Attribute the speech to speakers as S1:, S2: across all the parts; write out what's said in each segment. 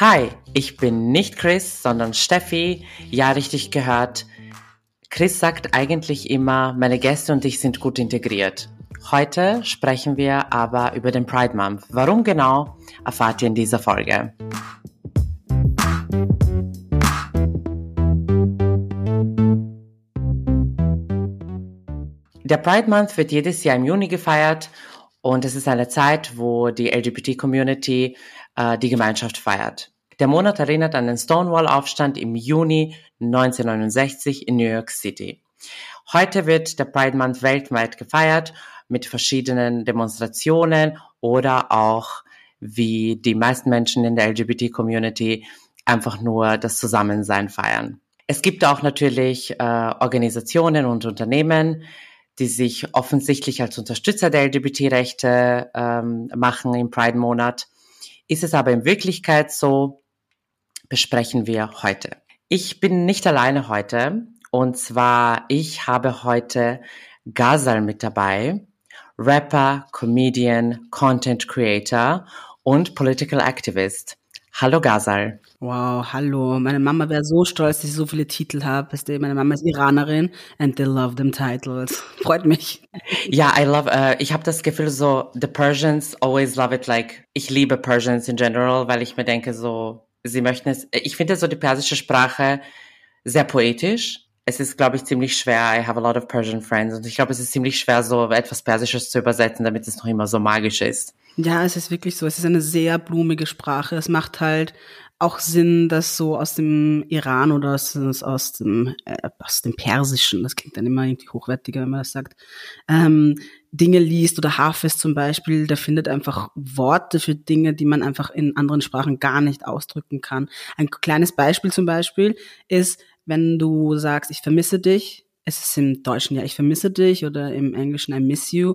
S1: Hi, ich bin nicht Chris, sondern Steffi. Ja, richtig gehört. Chris sagt eigentlich immer, meine Gäste und ich sind gut integriert. Heute sprechen wir aber über den Pride Month. Warum genau, erfahrt ihr in dieser Folge. Der Pride Month wird jedes Jahr im Juni gefeiert und es ist eine Zeit, wo die LGBT-Community äh, die Gemeinschaft feiert. Der Monat erinnert an den Stonewall-Aufstand im Juni 1969 in New York City. Heute wird der Pride Month weltweit gefeiert mit verschiedenen Demonstrationen oder auch wie die meisten Menschen in der LGBT-Community einfach nur das Zusammensein feiern. Es gibt auch natürlich äh, Organisationen und Unternehmen, die sich offensichtlich als Unterstützer der LGBT-Rechte ähm, machen im Pride-Monat. Ist es aber in Wirklichkeit so, besprechen wir heute. Ich bin nicht alleine heute. Und zwar, ich habe heute Gazal mit dabei, Rapper, Comedian, Content Creator und Political Activist. Hallo Gazal.
S2: Wow, hallo. Meine Mama wäre so stolz, dass ich so viele Titel habe. Meine Mama ist Iranerin and they love them titles. Freut mich.
S1: Ja, I love, uh, ich habe das Gefühl so, the Persians always love it like, ich liebe Persians in general, weil ich mir denke so, sie möchten es, ich finde so die persische Sprache sehr poetisch. Es ist, glaube ich, ziemlich schwer. I have a lot of Persian friends und ich glaube, es ist ziemlich schwer, so etwas Persisches zu übersetzen, damit es noch immer so magisch ist.
S2: Ja, es ist wirklich so. Es ist eine sehr blumige Sprache. Es macht halt auch Sinn, dass so aus dem Iran oder aus, aus, dem, äh, aus dem Persischen, das klingt dann immer irgendwie hochwertiger, wenn man das sagt, ähm, Dinge liest oder Hafez zum Beispiel, der findet einfach Worte für Dinge, die man einfach in anderen Sprachen gar nicht ausdrücken kann. Ein kleines Beispiel zum Beispiel ist, wenn du sagst, ich vermisse dich, es ist im Deutschen ja, ich vermisse dich oder im Englischen I miss you,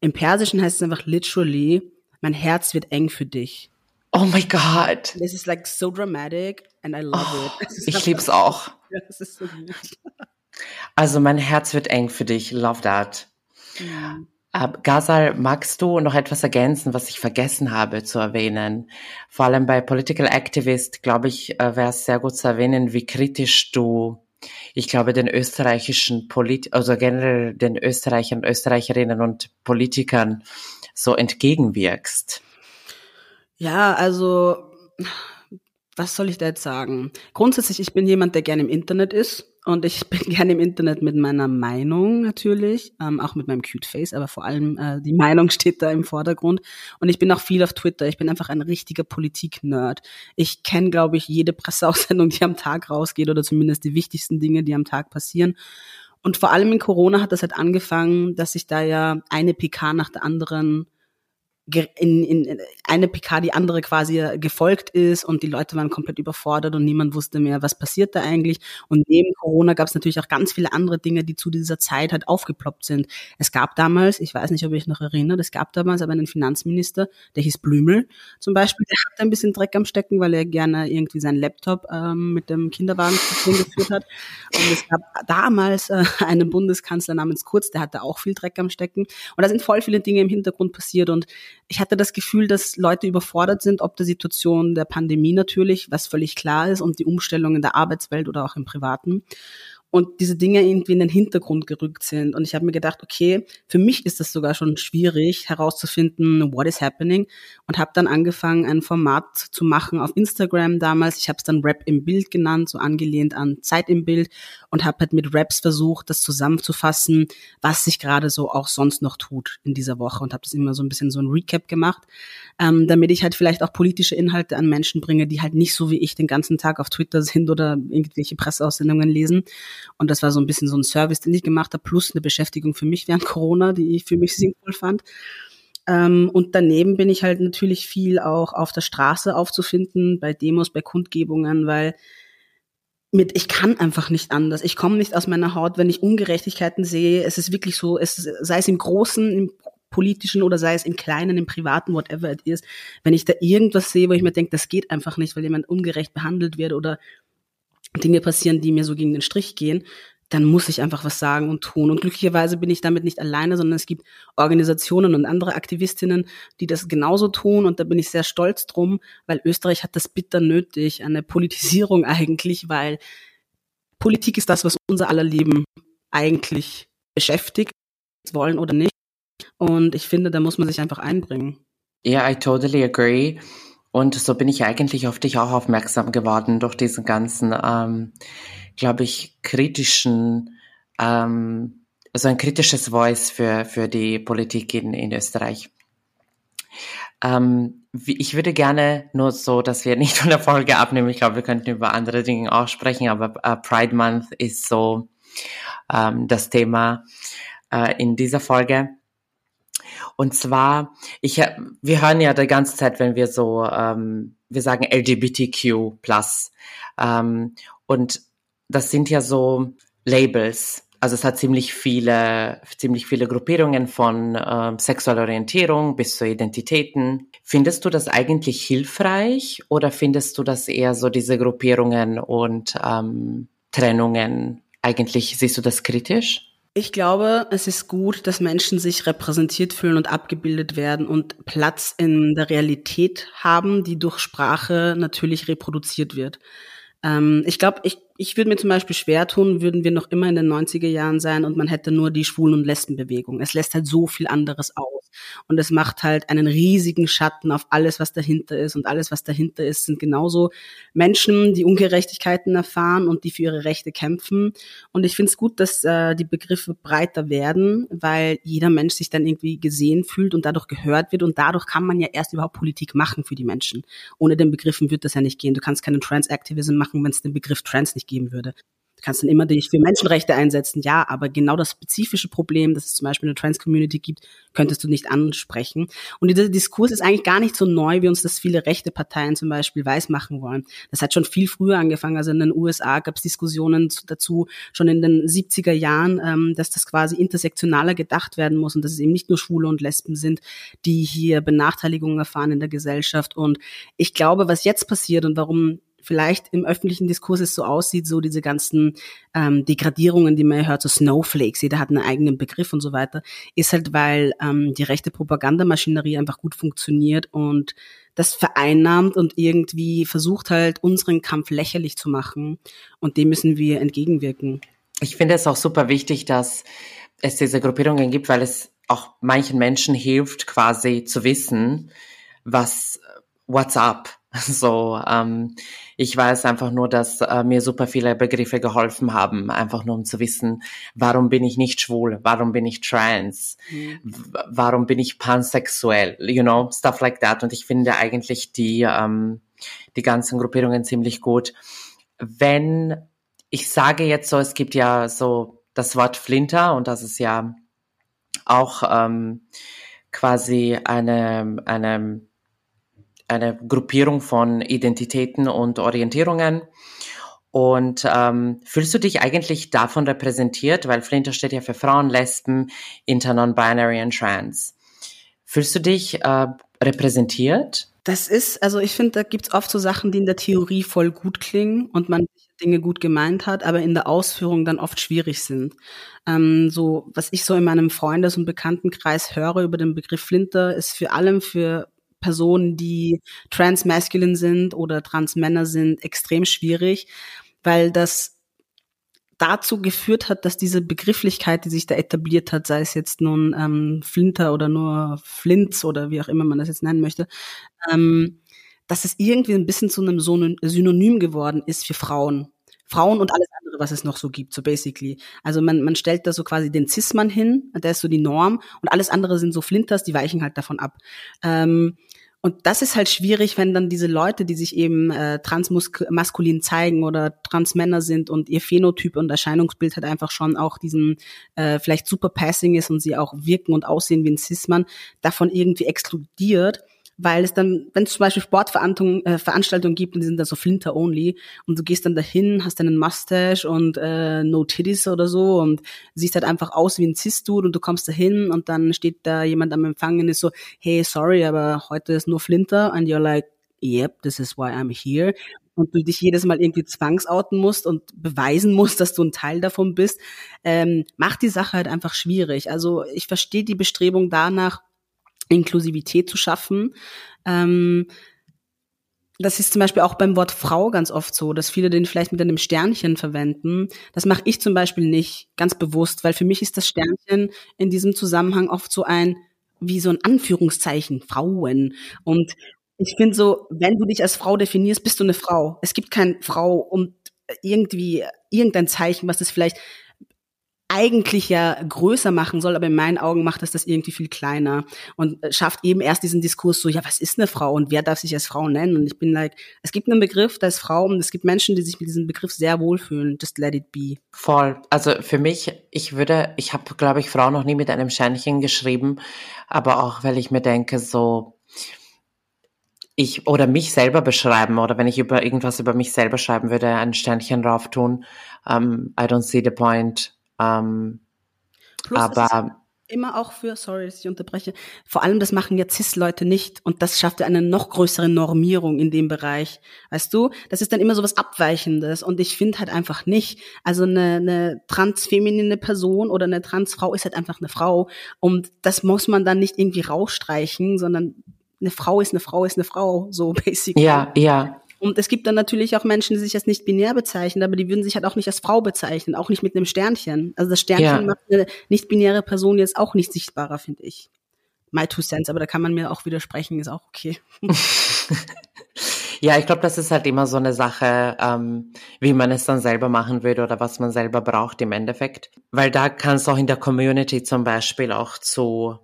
S2: im Persischen heißt es einfach literally, mein Herz wird eng für dich.
S1: Oh my God.
S2: This is like so dramatic and I love oh, it.
S1: Ich lieb's auch. Ja, das ist so gut. Also mein Herz wird eng für dich. Love that. Ja. Uh, Gazal, magst du noch etwas ergänzen, was ich vergessen habe zu erwähnen? Vor allem bei Political Activist, glaube ich, äh, wäre es sehr gut zu erwähnen, wie kritisch du ich glaube, den österreichischen Polit also generell den Österreichern, Österreicherinnen und Politikern so entgegenwirkst?
S2: Ja, also was soll ich da jetzt sagen? Grundsätzlich, ich bin jemand, der gerne im Internet ist und ich bin gerne im Internet mit meiner Meinung natürlich, ähm, auch mit meinem Cute Face, aber vor allem äh, die Meinung steht da im Vordergrund. Und ich bin auch viel auf Twitter. Ich bin einfach ein richtiger Politik-Nerd. Ich kenne, glaube ich, jede Presseaussendung, die am Tag rausgeht oder zumindest die wichtigsten Dinge, die am Tag passieren. Und vor allem in Corona hat das halt angefangen, dass sich da ja eine PK nach der anderen in, in eine PK die andere quasi gefolgt ist und die Leute waren komplett überfordert und niemand wusste mehr, was passiert da eigentlich. Und neben Corona gab es natürlich auch ganz viele andere Dinge, die zu dieser Zeit halt aufgeploppt sind. Es gab damals, ich weiß nicht, ob ich noch erinnere, es gab damals aber einen Finanzminister, der hieß Blümel zum Beispiel, der hatte ein bisschen Dreck am Stecken, weil er gerne irgendwie seinen Laptop ähm, mit dem Kinderwagen geführt hat. Und es gab damals äh, einen Bundeskanzler namens Kurz, der hatte auch viel Dreck am Stecken. Und da sind voll viele Dinge im Hintergrund passiert und ich hatte das Gefühl, dass Leute überfordert sind, ob der Situation der Pandemie natürlich, was völlig klar ist, und die Umstellung in der Arbeitswelt oder auch im Privaten und diese Dinge irgendwie in den Hintergrund gerückt sind. Und ich habe mir gedacht, okay, für mich ist das sogar schon schwierig herauszufinden, what is happening. Und habe dann angefangen, ein Format zu machen auf Instagram damals. Ich habe es dann Rap im Bild genannt, so angelehnt an Zeit im Bild und habe halt mit Raps versucht, das zusammenzufassen, was sich gerade so auch sonst noch tut in dieser Woche und habe das immer so ein bisschen so ein Recap gemacht, ähm, damit ich halt vielleicht auch politische Inhalte an Menschen bringe, die halt nicht so wie ich den ganzen Tag auf Twitter sind oder irgendwelche Presseaussendungen lesen. Und das war so ein bisschen so ein Service, den ich gemacht habe, plus eine Beschäftigung für mich während Corona, die ich für mich sinnvoll fand. Ähm, und daneben bin ich halt natürlich viel auch auf der Straße aufzufinden, bei Demos, bei Kundgebungen, weil mit, ich kann einfach nicht anders. Ich komme nicht aus meiner Haut, wenn ich Ungerechtigkeiten sehe. Es ist wirklich so, es, sei es im Großen, im politischen oder sei es im kleinen, im privaten, whatever it is, wenn ich da irgendwas sehe, wo ich mir denke, das geht einfach nicht, weil jemand ungerecht behandelt wird oder Dinge passieren, die mir so gegen den Strich gehen, dann muss ich einfach was sagen und tun. Und glücklicherweise bin ich damit nicht alleine, sondern es gibt Organisationen und andere Aktivistinnen, die das genauso tun. Und da bin ich sehr stolz drum, weil Österreich hat das bitter nötig, eine Politisierung eigentlich, weil Politik ist das, was unser aller Leben eigentlich beschäftigt, wollen oder nicht. Und ich finde, da muss man sich einfach einbringen.
S1: Yeah, I totally agree. Und so bin ich eigentlich auf dich auch aufmerksam geworden durch diesen ganzen, ähm, glaube ich, kritischen, ähm, also ein kritisches Voice für, für die Politik in, in Österreich. Ähm, ich würde gerne nur so, dass wir nicht von der Folge abnehmen. Ich glaube, wir könnten über andere Dinge auch sprechen, aber äh, Pride Month ist so ähm, das Thema äh, in dieser Folge. Und zwar, ich, wir hören ja die ganze Zeit, wenn wir so, ähm, wir sagen LGBTQ+. Ähm, und das sind ja so Labels. Also es hat ziemlich viele, ziemlich viele Gruppierungen von äh, sexueller Orientierung bis zu Identitäten. Findest du das eigentlich hilfreich oder findest du das eher so diese Gruppierungen und ähm, Trennungen? Eigentlich siehst du das kritisch?
S2: Ich glaube, es ist gut, dass Menschen sich repräsentiert fühlen und abgebildet werden und Platz in der Realität haben, die durch Sprache natürlich reproduziert wird. Ähm, ich glaube, ich ich würde mir zum Beispiel schwer tun, würden wir noch immer in den 90er Jahren sein und man hätte nur die Schwulen- und Lesbenbewegung. Es lässt halt so viel anderes aus. Und es macht halt einen riesigen Schatten auf alles, was dahinter ist. Und alles, was dahinter ist, sind genauso Menschen, die Ungerechtigkeiten erfahren und die für ihre Rechte kämpfen. Und ich finde es gut, dass äh, die Begriffe breiter werden, weil jeder Mensch sich dann irgendwie gesehen fühlt und dadurch gehört wird. Und dadurch kann man ja erst überhaupt Politik machen für die Menschen. Ohne den Begriffen wird das ja nicht gehen. Du kannst keinen Trans-Activism machen, wenn es den Begriff Trans nicht geben würde. Kannst dann immer dich für Menschenrechte einsetzen, ja, aber genau das spezifische Problem, dass es zum Beispiel eine Trans-Community gibt, könntest du nicht ansprechen. Und dieser Diskurs ist eigentlich gar nicht so neu, wie uns das viele rechte Parteien zum Beispiel weismachen wollen. Das hat schon viel früher angefangen. Also in den USA gab es Diskussionen dazu, schon in den 70er Jahren, ähm, dass das quasi intersektionaler gedacht werden muss und dass es eben nicht nur Schwule und Lesben sind, die hier Benachteiligungen erfahren in der Gesellschaft. Und ich glaube, was jetzt passiert und warum vielleicht im öffentlichen Diskurs es so aussieht, so diese ganzen ähm, Degradierungen, die man hört, so Snowflakes, jeder hat einen eigenen Begriff und so weiter, ist halt, weil ähm, die rechte Propagandamaschinerie einfach gut funktioniert und das vereinnahmt und irgendwie versucht halt unseren Kampf lächerlich zu machen und dem müssen wir entgegenwirken.
S1: Ich finde es auch super wichtig, dass es diese Gruppierungen gibt, weil es auch manchen Menschen hilft, quasi zu wissen, was what's up So, ähm, ich weiß einfach nur, dass äh, mir super viele Begriffe geholfen haben, einfach nur um zu wissen, warum bin ich nicht schwul, warum bin ich trans, mhm. warum bin ich pansexuell, you know, stuff like that. Und ich finde eigentlich die, ähm, die ganzen Gruppierungen ziemlich gut. Wenn ich sage jetzt so, es gibt ja so das Wort Flinter und das ist ja auch ähm, quasi eine, eine eine Gruppierung von Identitäten und Orientierungen. Und ähm, fühlst du dich eigentlich davon repräsentiert, weil Flinter steht ja für Frauen, Lesben, Inter, Non-Binary und Trans. Fühlst du dich äh, repräsentiert?
S2: Das ist, also ich finde, da gibt's oft so Sachen, die in der Theorie voll gut klingen und man Dinge gut gemeint hat, aber in der Ausführung dann oft schwierig sind. Ähm, so, was ich so in meinem Freundes- und Bekanntenkreis höre über den Begriff Flinter, ist für allem für Personen, die transmaskulin sind oder transmänner sind, extrem schwierig, weil das dazu geführt hat, dass diese Begrifflichkeit, die sich da etabliert hat, sei es jetzt nun ähm, Flinter oder nur Flints oder wie auch immer man das jetzt nennen möchte, ähm, dass es irgendwie ein bisschen zu einem Synonym geworden ist für Frauen. Frauen und alles andere, was es noch so gibt, so basically. Also man, man stellt da so quasi den Cis-Mann hin, der ist so die Norm und alles andere sind so Flinters, die weichen halt davon ab. Ähm, und das ist halt schwierig, wenn dann diese Leute, die sich eben äh, transmaskulin zeigen oder Transmänner sind und ihr Phänotyp und Erscheinungsbild halt einfach schon auch diesen äh, vielleicht super passing ist und sie auch wirken und aussehen wie ein Cis-Mann, davon irgendwie exkludiert weil es dann, wenn es zum Beispiel Sportveranstaltungen äh, gibt und die sind da so Flinter-only und du gehst dann dahin, hast einen Mustache und äh, No Titties oder so und siehst halt einfach aus wie ein Cis-Dude und du kommst dahin und dann steht da jemand am Empfang und ist so, hey, sorry, aber heute ist nur Flinter and you're like, yep, this is why I'm here und du dich jedes Mal irgendwie zwangsouten musst und beweisen musst, dass du ein Teil davon bist, ähm, macht die Sache halt einfach schwierig. Also ich verstehe die Bestrebung danach, Inklusivität zu schaffen. Ähm, das ist zum Beispiel auch beim Wort Frau ganz oft so, dass viele den vielleicht mit einem Sternchen verwenden. Das mache ich zum Beispiel nicht ganz bewusst, weil für mich ist das Sternchen in diesem Zusammenhang oft so ein wie so ein Anführungszeichen Frauen und ich finde so, wenn du dich als Frau definierst, bist du eine Frau. Es gibt keine Frau und irgendwie irgendein Zeichen, was das vielleicht eigentlich ja größer machen soll, aber in meinen Augen macht das das irgendwie viel kleiner und schafft eben erst diesen Diskurs so, ja, was ist eine Frau und wer darf sich als Frau nennen? Und ich bin like, es gibt einen Begriff, da ist Frau und es gibt Menschen, die sich mit diesem Begriff sehr wohlfühlen. Just let it be.
S1: Voll. Also für mich, ich würde, ich habe, glaube ich, Frau noch nie mit einem Sternchen geschrieben, aber auch, weil ich mir denke, so, ich oder mich selber beschreiben oder wenn ich über irgendwas über mich selber schreiben würde, ein Sternchen drauf tun. Um, ähm, I don't see the point. Ähm, Plus aber
S2: immer auch für, sorry, dass ich unterbreche, vor allem das machen ja CIS-Leute nicht und das schafft ja eine noch größere Normierung in dem Bereich. Weißt du, das ist dann immer so was Abweichendes und ich finde halt einfach nicht, also eine, eine transfeminine Person oder eine Transfrau ist halt einfach eine Frau und das muss man dann nicht irgendwie rausstreichen, sondern eine Frau ist eine Frau ist eine Frau, so basically.
S1: Ja, ja.
S2: Und es gibt dann natürlich auch Menschen, die sich als nicht binär bezeichnen, aber die würden sich halt auch nicht als Frau bezeichnen, auch nicht mit einem Sternchen. Also das Sternchen ja. macht eine nicht binäre Person jetzt auch nicht sichtbarer, finde ich. My two cents, aber da kann man mir auch widersprechen, ist auch okay.
S1: ja, ich glaube, das ist halt immer so eine Sache, ähm, wie man es dann selber machen würde oder was man selber braucht im Endeffekt. Weil da kann es auch in der Community zum Beispiel auch zu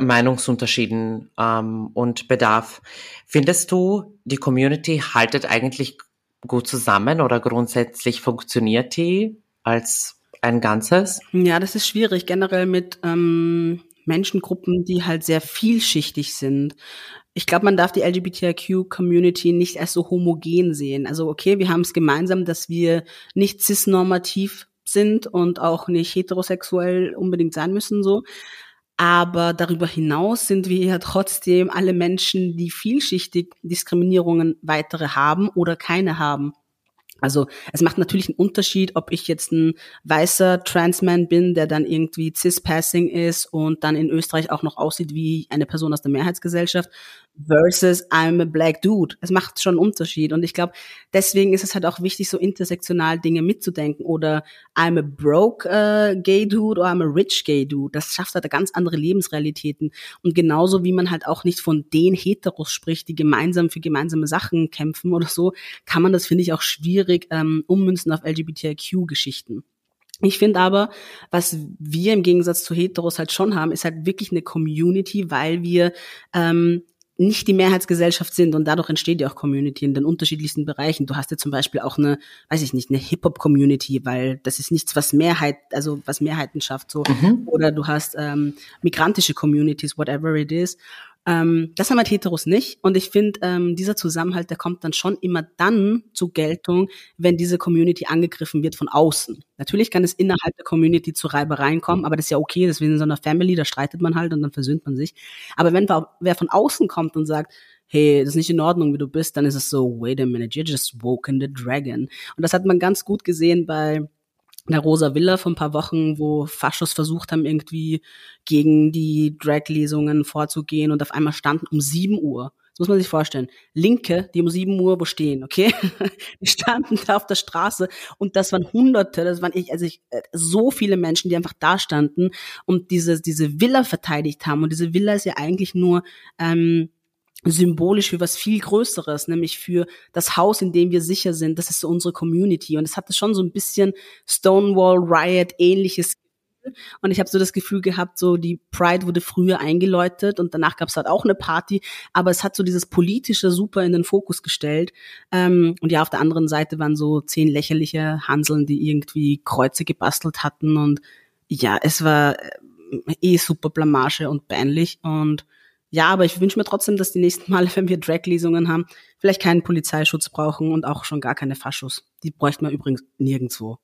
S1: Meinungsunterschieden ähm, und Bedarf. Findest du, die Community haltet eigentlich gut zusammen oder grundsätzlich funktioniert die als ein Ganzes?
S2: Ja, das ist schwierig, generell mit ähm, Menschengruppen, die halt sehr vielschichtig sind. Ich glaube, man darf die LGBTIQ-Community nicht als so homogen sehen. Also okay, wir haben es gemeinsam, dass wir nicht cisnormativ sind und auch nicht heterosexuell unbedingt sein müssen so. Aber darüber hinaus sind wir ja trotzdem alle Menschen, die vielschichtig Diskriminierungen weitere haben oder keine haben. Also es macht natürlich einen Unterschied, ob ich jetzt ein weißer Transman bin, der dann irgendwie cis-passing ist und dann in Österreich auch noch aussieht wie eine Person aus der Mehrheitsgesellschaft, versus I'm a black dude. Es macht schon einen Unterschied. Und ich glaube, deswegen ist es halt auch wichtig, so intersektional Dinge mitzudenken. Oder I'm a broke uh, gay dude oder I'm a rich gay dude. Das schafft halt ganz andere Lebensrealitäten. Und genauso wie man halt auch nicht von den Heteros spricht, die gemeinsam für gemeinsame Sachen kämpfen oder so, kann man das, finde ich, auch schwierig ähm, ummünzen auf LGBTIQ-Geschichten. Ich finde aber, was wir im Gegensatz zu Heteros halt schon haben, ist halt wirklich eine Community, weil wir ähm, nicht die Mehrheitsgesellschaft sind und dadurch entsteht ja auch Community in den unterschiedlichsten Bereichen. Du hast ja zum Beispiel auch eine, weiß ich nicht, eine Hip-Hop-Community, weil das ist nichts, was Mehrheit, also was Mehrheiten schafft, so. Mhm. Oder du hast ähm, migrantische Communities, whatever it is. Ähm, das haben halt Heteros nicht. Und ich finde, ähm, dieser Zusammenhalt, der kommt dann schon immer dann zur Geltung, wenn diese Community angegriffen wird von außen. Natürlich kann es innerhalb der Community zu Reibereien kommen, aber das ist ja okay, das ist in so einer Family, da streitet man halt und dann versöhnt man sich. Aber wenn wer von außen kommt und sagt, hey, das ist nicht in Ordnung, wie du bist, dann ist es so, wait a minute, you just woken the dragon. Und das hat man ganz gut gesehen bei der Rosa Villa vor ein paar Wochen, wo Faschos versucht haben, irgendwie gegen die Drag-Lesungen vorzugehen und auf einmal standen um 7 Uhr. Das muss man sich vorstellen. Linke, die um 7 Uhr wo stehen, okay? Die standen da auf der Straße und das waren Hunderte, das waren ich, also ich, äh, so viele Menschen, die einfach da standen und diese, diese Villa verteidigt haben. Und diese Villa ist ja eigentlich nur ähm, symbolisch für was viel Größeres, nämlich für das Haus, in dem wir sicher sind. Das ist so unsere Community. Und es hatte schon so ein bisschen Stonewall Riot ähnliches und ich habe so das Gefühl gehabt, so die Pride wurde früher eingeläutet und danach gab es halt auch eine Party, aber es hat so dieses politische super in den Fokus gestellt. Ähm, und ja, auf der anderen Seite waren so zehn lächerliche Hanseln, die irgendwie Kreuze gebastelt hatten und ja, es war äh, eh super Blamage und peinlich und ja, aber ich wünsche mir trotzdem, dass die nächsten Male, wenn wir Drag-Lesungen haben, vielleicht keinen Polizeischutz brauchen und auch schon gar keine Faschos. Die bräuchten wir übrigens nirgendwo.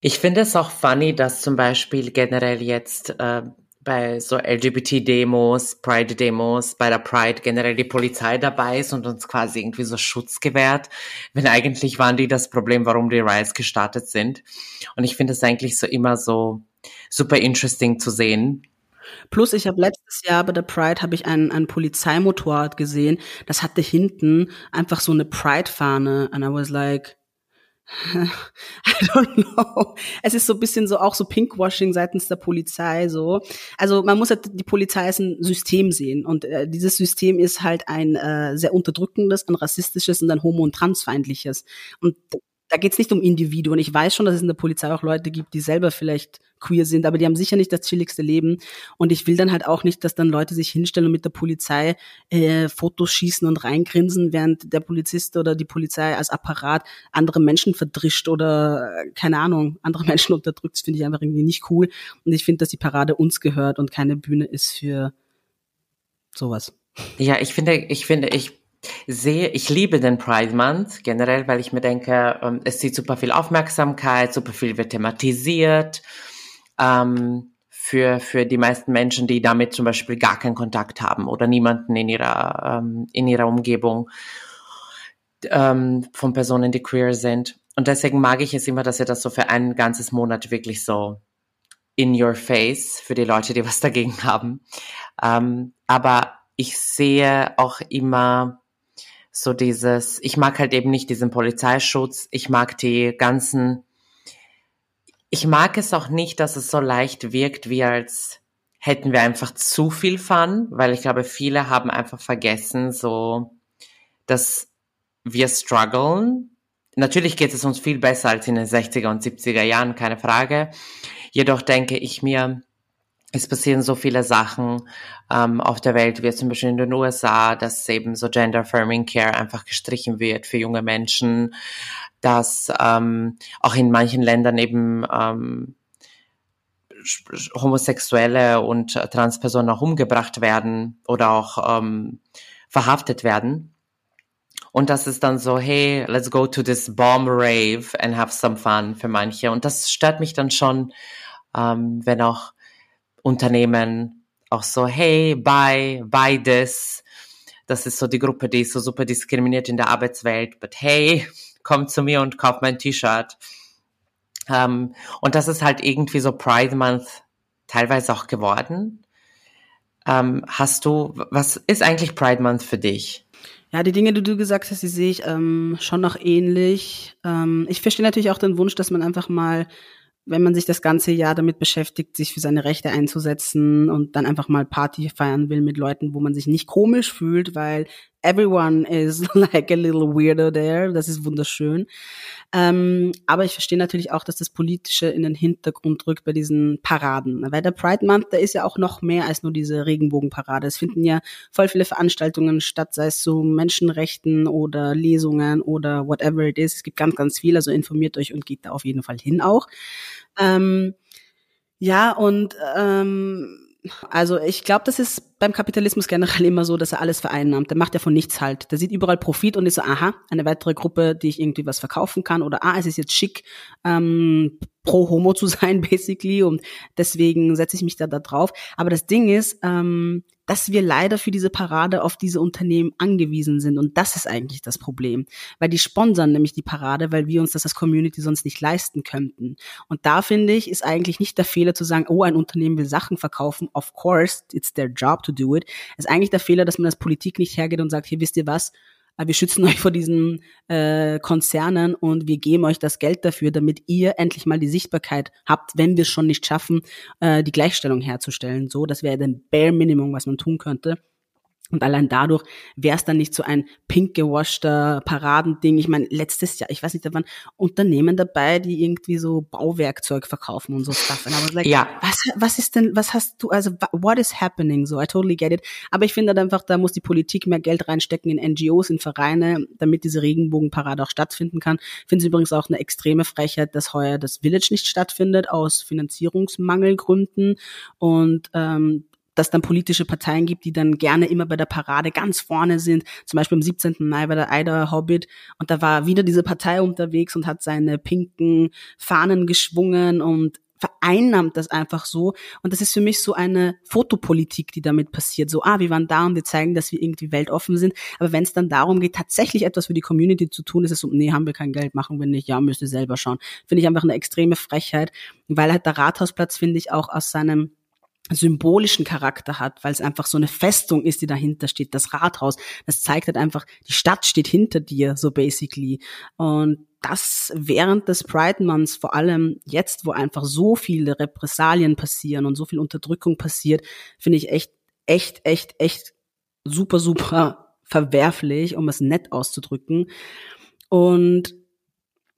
S1: Ich finde es auch funny, dass zum Beispiel generell jetzt äh, bei so LGBT-Demos, Pride-Demos, bei der Pride generell die Polizei dabei ist und uns quasi irgendwie so Schutz gewährt, wenn eigentlich waren die das Problem, warum die Riots gestartet sind. Und ich finde es eigentlich so immer so super interesting zu sehen.
S2: Plus, ich habe letztes Jahr bei der Pride habe ich ein, ein Polizeimotorrad gesehen, das hatte hinten einfach so eine Pride-Fahne and I was like, I don't know. Es ist so ein bisschen so auch so Pinkwashing seitens der Polizei so. Also man muss halt die Polizei als ein System sehen und äh, dieses System ist halt ein äh, sehr unterdrückendes, ein rassistisches und ein homo- und transfeindliches. Und da geht es nicht um Individuen. Ich weiß schon, dass es in der Polizei auch Leute gibt, die selber vielleicht queer sind, aber die haben sicher nicht das chilligste Leben. Und ich will dann halt auch nicht, dass dann Leute sich hinstellen und mit der Polizei äh, Fotos schießen und reingrinsen, während der Polizist oder die Polizei als Apparat andere Menschen verdrischt oder äh, keine Ahnung, andere Menschen unterdrückt. Das finde ich einfach irgendwie nicht cool. Und ich finde, dass die Parade uns gehört und keine Bühne ist für sowas.
S1: Ja, ich finde, ich finde, ich sehe, ich liebe den Pride Month generell, weil ich mir denke, ähm, es sieht super viel Aufmerksamkeit, super viel wird thematisiert ähm, für, für die meisten Menschen, die damit zum Beispiel gar keinen Kontakt haben oder niemanden in ihrer, ähm, in ihrer Umgebung ähm, von Personen, die queer sind. Und deswegen mag ich es immer, dass ihr das so für ein ganzes Monat wirklich so in your face für die Leute, die was dagegen haben. Ähm, aber ich sehe auch immer so dieses, ich mag halt eben nicht diesen Polizeischutz, ich mag die ganzen ich mag es auch nicht, dass es so leicht wirkt, wie als hätten wir einfach zu viel Fun, weil ich glaube, viele haben einfach vergessen, so, dass wir strugglen. Natürlich geht es uns viel besser als in den 60er und 70er Jahren, keine Frage. Jedoch denke ich mir, es passieren so viele Sachen ähm, auf der Welt, wie zum Beispiel in den USA, dass eben so Gender Affirming Care einfach gestrichen wird für junge Menschen, dass ähm, auch in manchen Ländern eben ähm, Homosexuelle und Transpersonen auch umgebracht werden oder auch ähm, verhaftet werden. Und das ist dann so, hey, let's go to this bomb rave and have some fun für manche. Und das stört mich dann schon, ähm, wenn auch Unternehmen auch so, hey, buy this. Das ist so die Gruppe, die ist so super diskriminiert in der Arbeitswelt. But hey, komm zu mir und kauf mein T-Shirt. Ähm, und das ist halt irgendwie so Pride Month teilweise auch geworden. Ähm, hast du, was ist eigentlich Pride Month für dich?
S2: Ja, die Dinge, die du gesagt hast, die sehe ich ähm, schon noch ähnlich. Ähm, ich verstehe natürlich auch den Wunsch, dass man einfach mal wenn man sich das ganze Jahr damit beschäftigt, sich für seine Rechte einzusetzen und dann einfach mal Party feiern will mit Leuten, wo man sich nicht komisch fühlt, weil everyone is like a little weirdo there. Das ist wunderschön. Ähm, aber ich verstehe natürlich auch, dass das Politische in den Hintergrund rückt bei diesen Paraden. Weil der Pride Month, da ist ja auch noch mehr als nur diese Regenbogenparade. Es finden ja voll viele Veranstaltungen statt, sei es zu Menschenrechten oder Lesungen oder whatever it is. Es gibt ganz, ganz viel. Also informiert euch und geht da auf jeden Fall hin auch. Ähm, ja, und ähm, also ich glaube, das ist beim Kapitalismus generell immer so, dass er alles vereinnahmt. Der macht ja von nichts halt. Der sieht überall Profit und ist so, aha, eine weitere Gruppe, die ich irgendwie was verkaufen kann. Oder ah, es ist jetzt schick, ähm, pro Homo zu sein, basically. Und deswegen setze ich mich da, da drauf. Aber das Ding ist, ähm, dass wir leider für diese Parade auf diese Unternehmen angewiesen sind. Und das ist eigentlich das Problem. Weil die sponsern nämlich die Parade, weil wir uns das als Community sonst nicht leisten könnten. Und da finde ich, ist eigentlich nicht der Fehler zu sagen, oh, ein Unternehmen will Sachen verkaufen. Of course, it's their job to do it. Es ist eigentlich der Fehler, dass man als Politik nicht hergeht und sagt, hier wisst ihr was, wir schützen euch vor diesen äh, Konzernen und wir geben euch das Geld dafür, damit ihr endlich mal die Sichtbarkeit habt, wenn wir es schon nicht schaffen, äh, die Gleichstellung herzustellen. So, das wäre dann Bare Minimum, was man tun könnte. Und allein dadurch wäre es dann nicht so ein pink gewaschter Paradending. Ich meine, letztes Jahr, ich weiß nicht, da waren Unternehmen dabei, die irgendwie so Bauwerkzeug verkaufen und so Stuff. Und I like, ja. was, was ist denn, was hast du, also what is happening? So, I totally get it. Aber ich finde halt einfach, da muss die Politik mehr Geld reinstecken in NGOs, in Vereine, damit diese Regenbogenparade auch stattfinden kann. Finde es übrigens auch eine extreme Frechheit, dass heuer das Village nicht stattfindet, aus Finanzierungsmangelgründen. Und ähm, dass dann politische Parteien gibt, die dann gerne immer bei der Parade ganz vorne sind. Zum Beispiel am 17. Mai war der Ida Hobbit und da war wieder diese Partei unterwegs und hat seine pinken Fahnen geschwungen und vereinnahmt das einfach so. Und das ist für mich so eine Fotopolitik, die damit passiert. So, ah, wir waren da und wir zeigen, dass wir irgendwie weltoffen sind. Aber wenn es dann darum geht, tatsächlich etwas für die Community zu tun, ist es so, nee, haben wir kein Geld, machen wir nicht, ja, müsst ihr selber schauen. Finde ich einfach eine extreme Frechheit, weil halt der Rathausplatz, finde ich, auch aus seinem symbolischen Charakter hat, weil es einfach so eine Festung ist, die dahinter steht, das Rathaus. Das zeigt halt einfach, die Stadt steht hinter dir, so basically. Und das während des Pride Months, vor allem jetzt, wo einfach so viele Repressalien passieren und so viel Unterdrückung passiert, finde ich echt, echt, echt, echt super, super verwerflich, um es nett auszudrücken. Und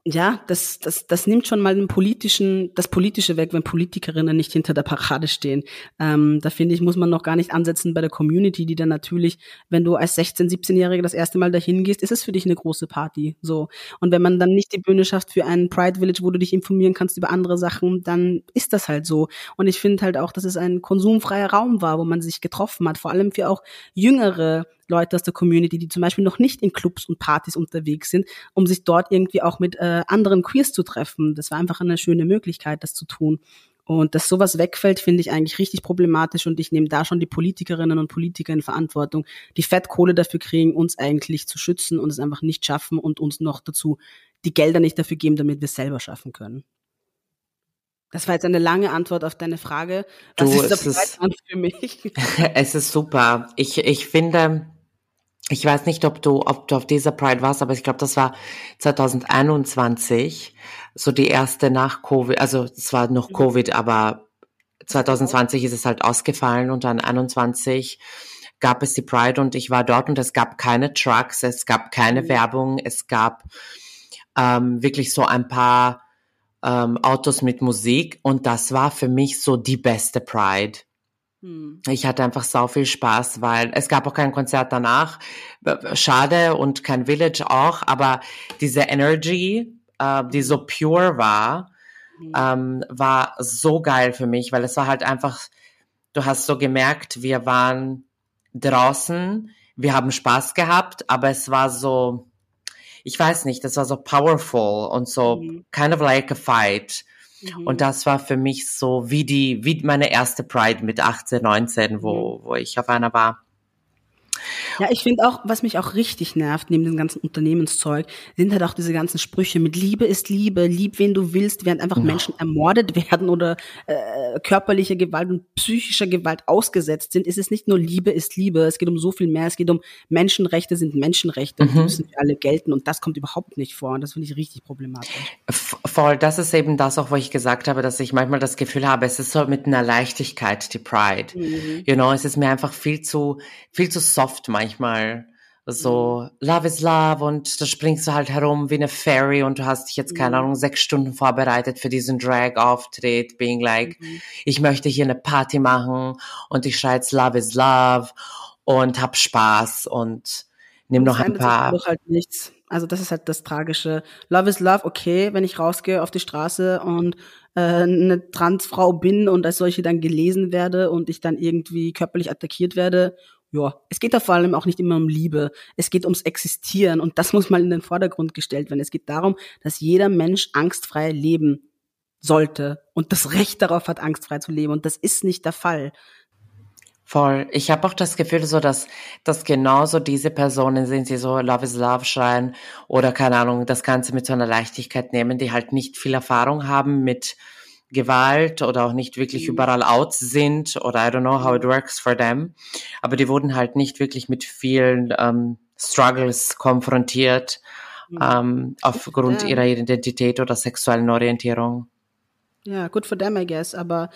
S2: ja, das, das, das nimmt schon mal den politischen, das Politische weg, wenn Politikerinnen nicht hinter der Parade stehen. Ähm, da finde ich, muss man noch gar nicht ansetzen bei der Community, die dann natürlich, wenn du als 16-, 17-Jährige das erste Mal dahin gehst, ist es für dich eine große Party. So. Und wenn man dann nicht die Bühne schafft für einen Pride Village, wo du dich informieren kannst über andere Sachen, dann ist das halt so. Und ich finde halt auch, dass es ein konsumfreier Raum war, wo man sich getroffen hat, vor allem für auch jüngere Leute aus der Community, die zum Beispiel noch nicht in Clubs und Partys unterwegs sind, um sich dort irgendwie auch mit äh, anderen Queers zu treffen. Das war einfach eine schöne Möglichkeit, das zu tun. Und dass sowas wegfällt, finde ich eigentlich richtig problematisch und ich nehme da schon die Politikerinnen und Politiker in Verantwortung, die Fettkohle dafür kriegen, uns eigentlich zu schützen und es einfach nicht schaffen und uns noch dazu die Gelder nicht dafür geben, damit wir es selber schaffen können. Das war jetzt eine lange Antwort auf deine Frage.
S1: Was du, ist der ist, für mich? es ist super. Ich, ich finde, ich weiß nicht, ob du, ob du auf dieser Pride warst, aber ich glaube, das war 2021, so die erste nach Covid, also es war noch mhm. Covid, aber 2020 ist es halt ausgefallen und dann 21 gab es die Pride und ich war dort und es gab keine Trucks, es gab keine mhm. Werbung, es gab ähm, wirklich so ein paar ähm, Autos mit Musik und das war für mich so die beste Pride. Hm. Ich hatte einfach sau viel Spaß, weil es gab auch kein Konzert danach. Schade und kein Village auch, aber diese Energy, äh, die so pure war, hm. ähm, war so geil für mich, weil es war halt einfach, du hast so gemerkt, wir waren draußen, wir haben Spaß gehabt, aber es war so, ich weiß nicht, das war so powerful und so mhm. kind of like a fight. Mhm. Und das war für mich so wie die, wie meine erste Pride mit 18, 19, wo, mhm. wo ich auf einer war.
S2: Ja, ich finde auch, was mich auch richtig nervt, neben dem ganzen Unternehmenszeug, sind halt auch diese ganzen Sprüche mit Liebe ist Liebe, lieb wen du willst, während einfach ja. Menschen ermordet werden oder äh, körperliche Gewalt und psychischer Gewalt ausgesetzt sind, ist es nicht nur Liebe ist Liebe, es geht um so viel mehr, es geht um Menschenrechte sind Menschenrechte, mhm. die müssen für alle gelten und das kommt überhaupt nicht vor und das finde ich richtig problematisch.
S1: Voll, das ist eben das auch, wo ich gesagt habe, dass ich manchmal das Gefühl habe, es ist so mit einer Leichtigkeit, die Pride. Mhm. You know, es ist mir einfach viel zu, viel zu soft manchmal. So, mhm. Love is Love und da springst du halt herum wie eine Fairy und du hast dich jetzt, keine mhm. Ahnung, sechs Stunden vorbereitet für diesen Drag-Auftritt, being like, mhm. ich möchte hier eine Party machen und ich schreie jetzt Love is Love und hab Spaß und nimm noch ein paar.
S2: Halt nichts. Also das ist halt das Tragische. Love is Love, okay, wenn ich rausgehe auf die Straße und äh, eine Transfrau bin und als solche dann gelesen werde und ich dann irgendwie körperlich attackiert werde ja, es geht da vor allem auch nicht immer um Liebe. Es geht ums Existieren und das muss mal in den Vordergrund gestellt werden. Es geht darum, dass jeder Mensch angstfrei leben sollte und das Recht darauf hat, angstfrei zu leben. Und das ist nicht der Fall.
S1: Voll. Ich habe auch das Gefühl, so dass, dass genauso diese Personen sind, die so Love is Love schreien oder keine Ahnung, das Ganze mit so einer Leichtigkeit nehmen, die halt nicht viel Erfahrung haben mit Gewalt oder auch nicht wirklich mhm. überall out sind oder I don't know how it works for them. Aber die wurden halt nicht wirklich mit vielen ähm, Struggles konfrontiert mhm. ähm, aufgrund ihrer Identität oder sexuellen Orientierung.
S2: Ja, good for them, I guess. Aber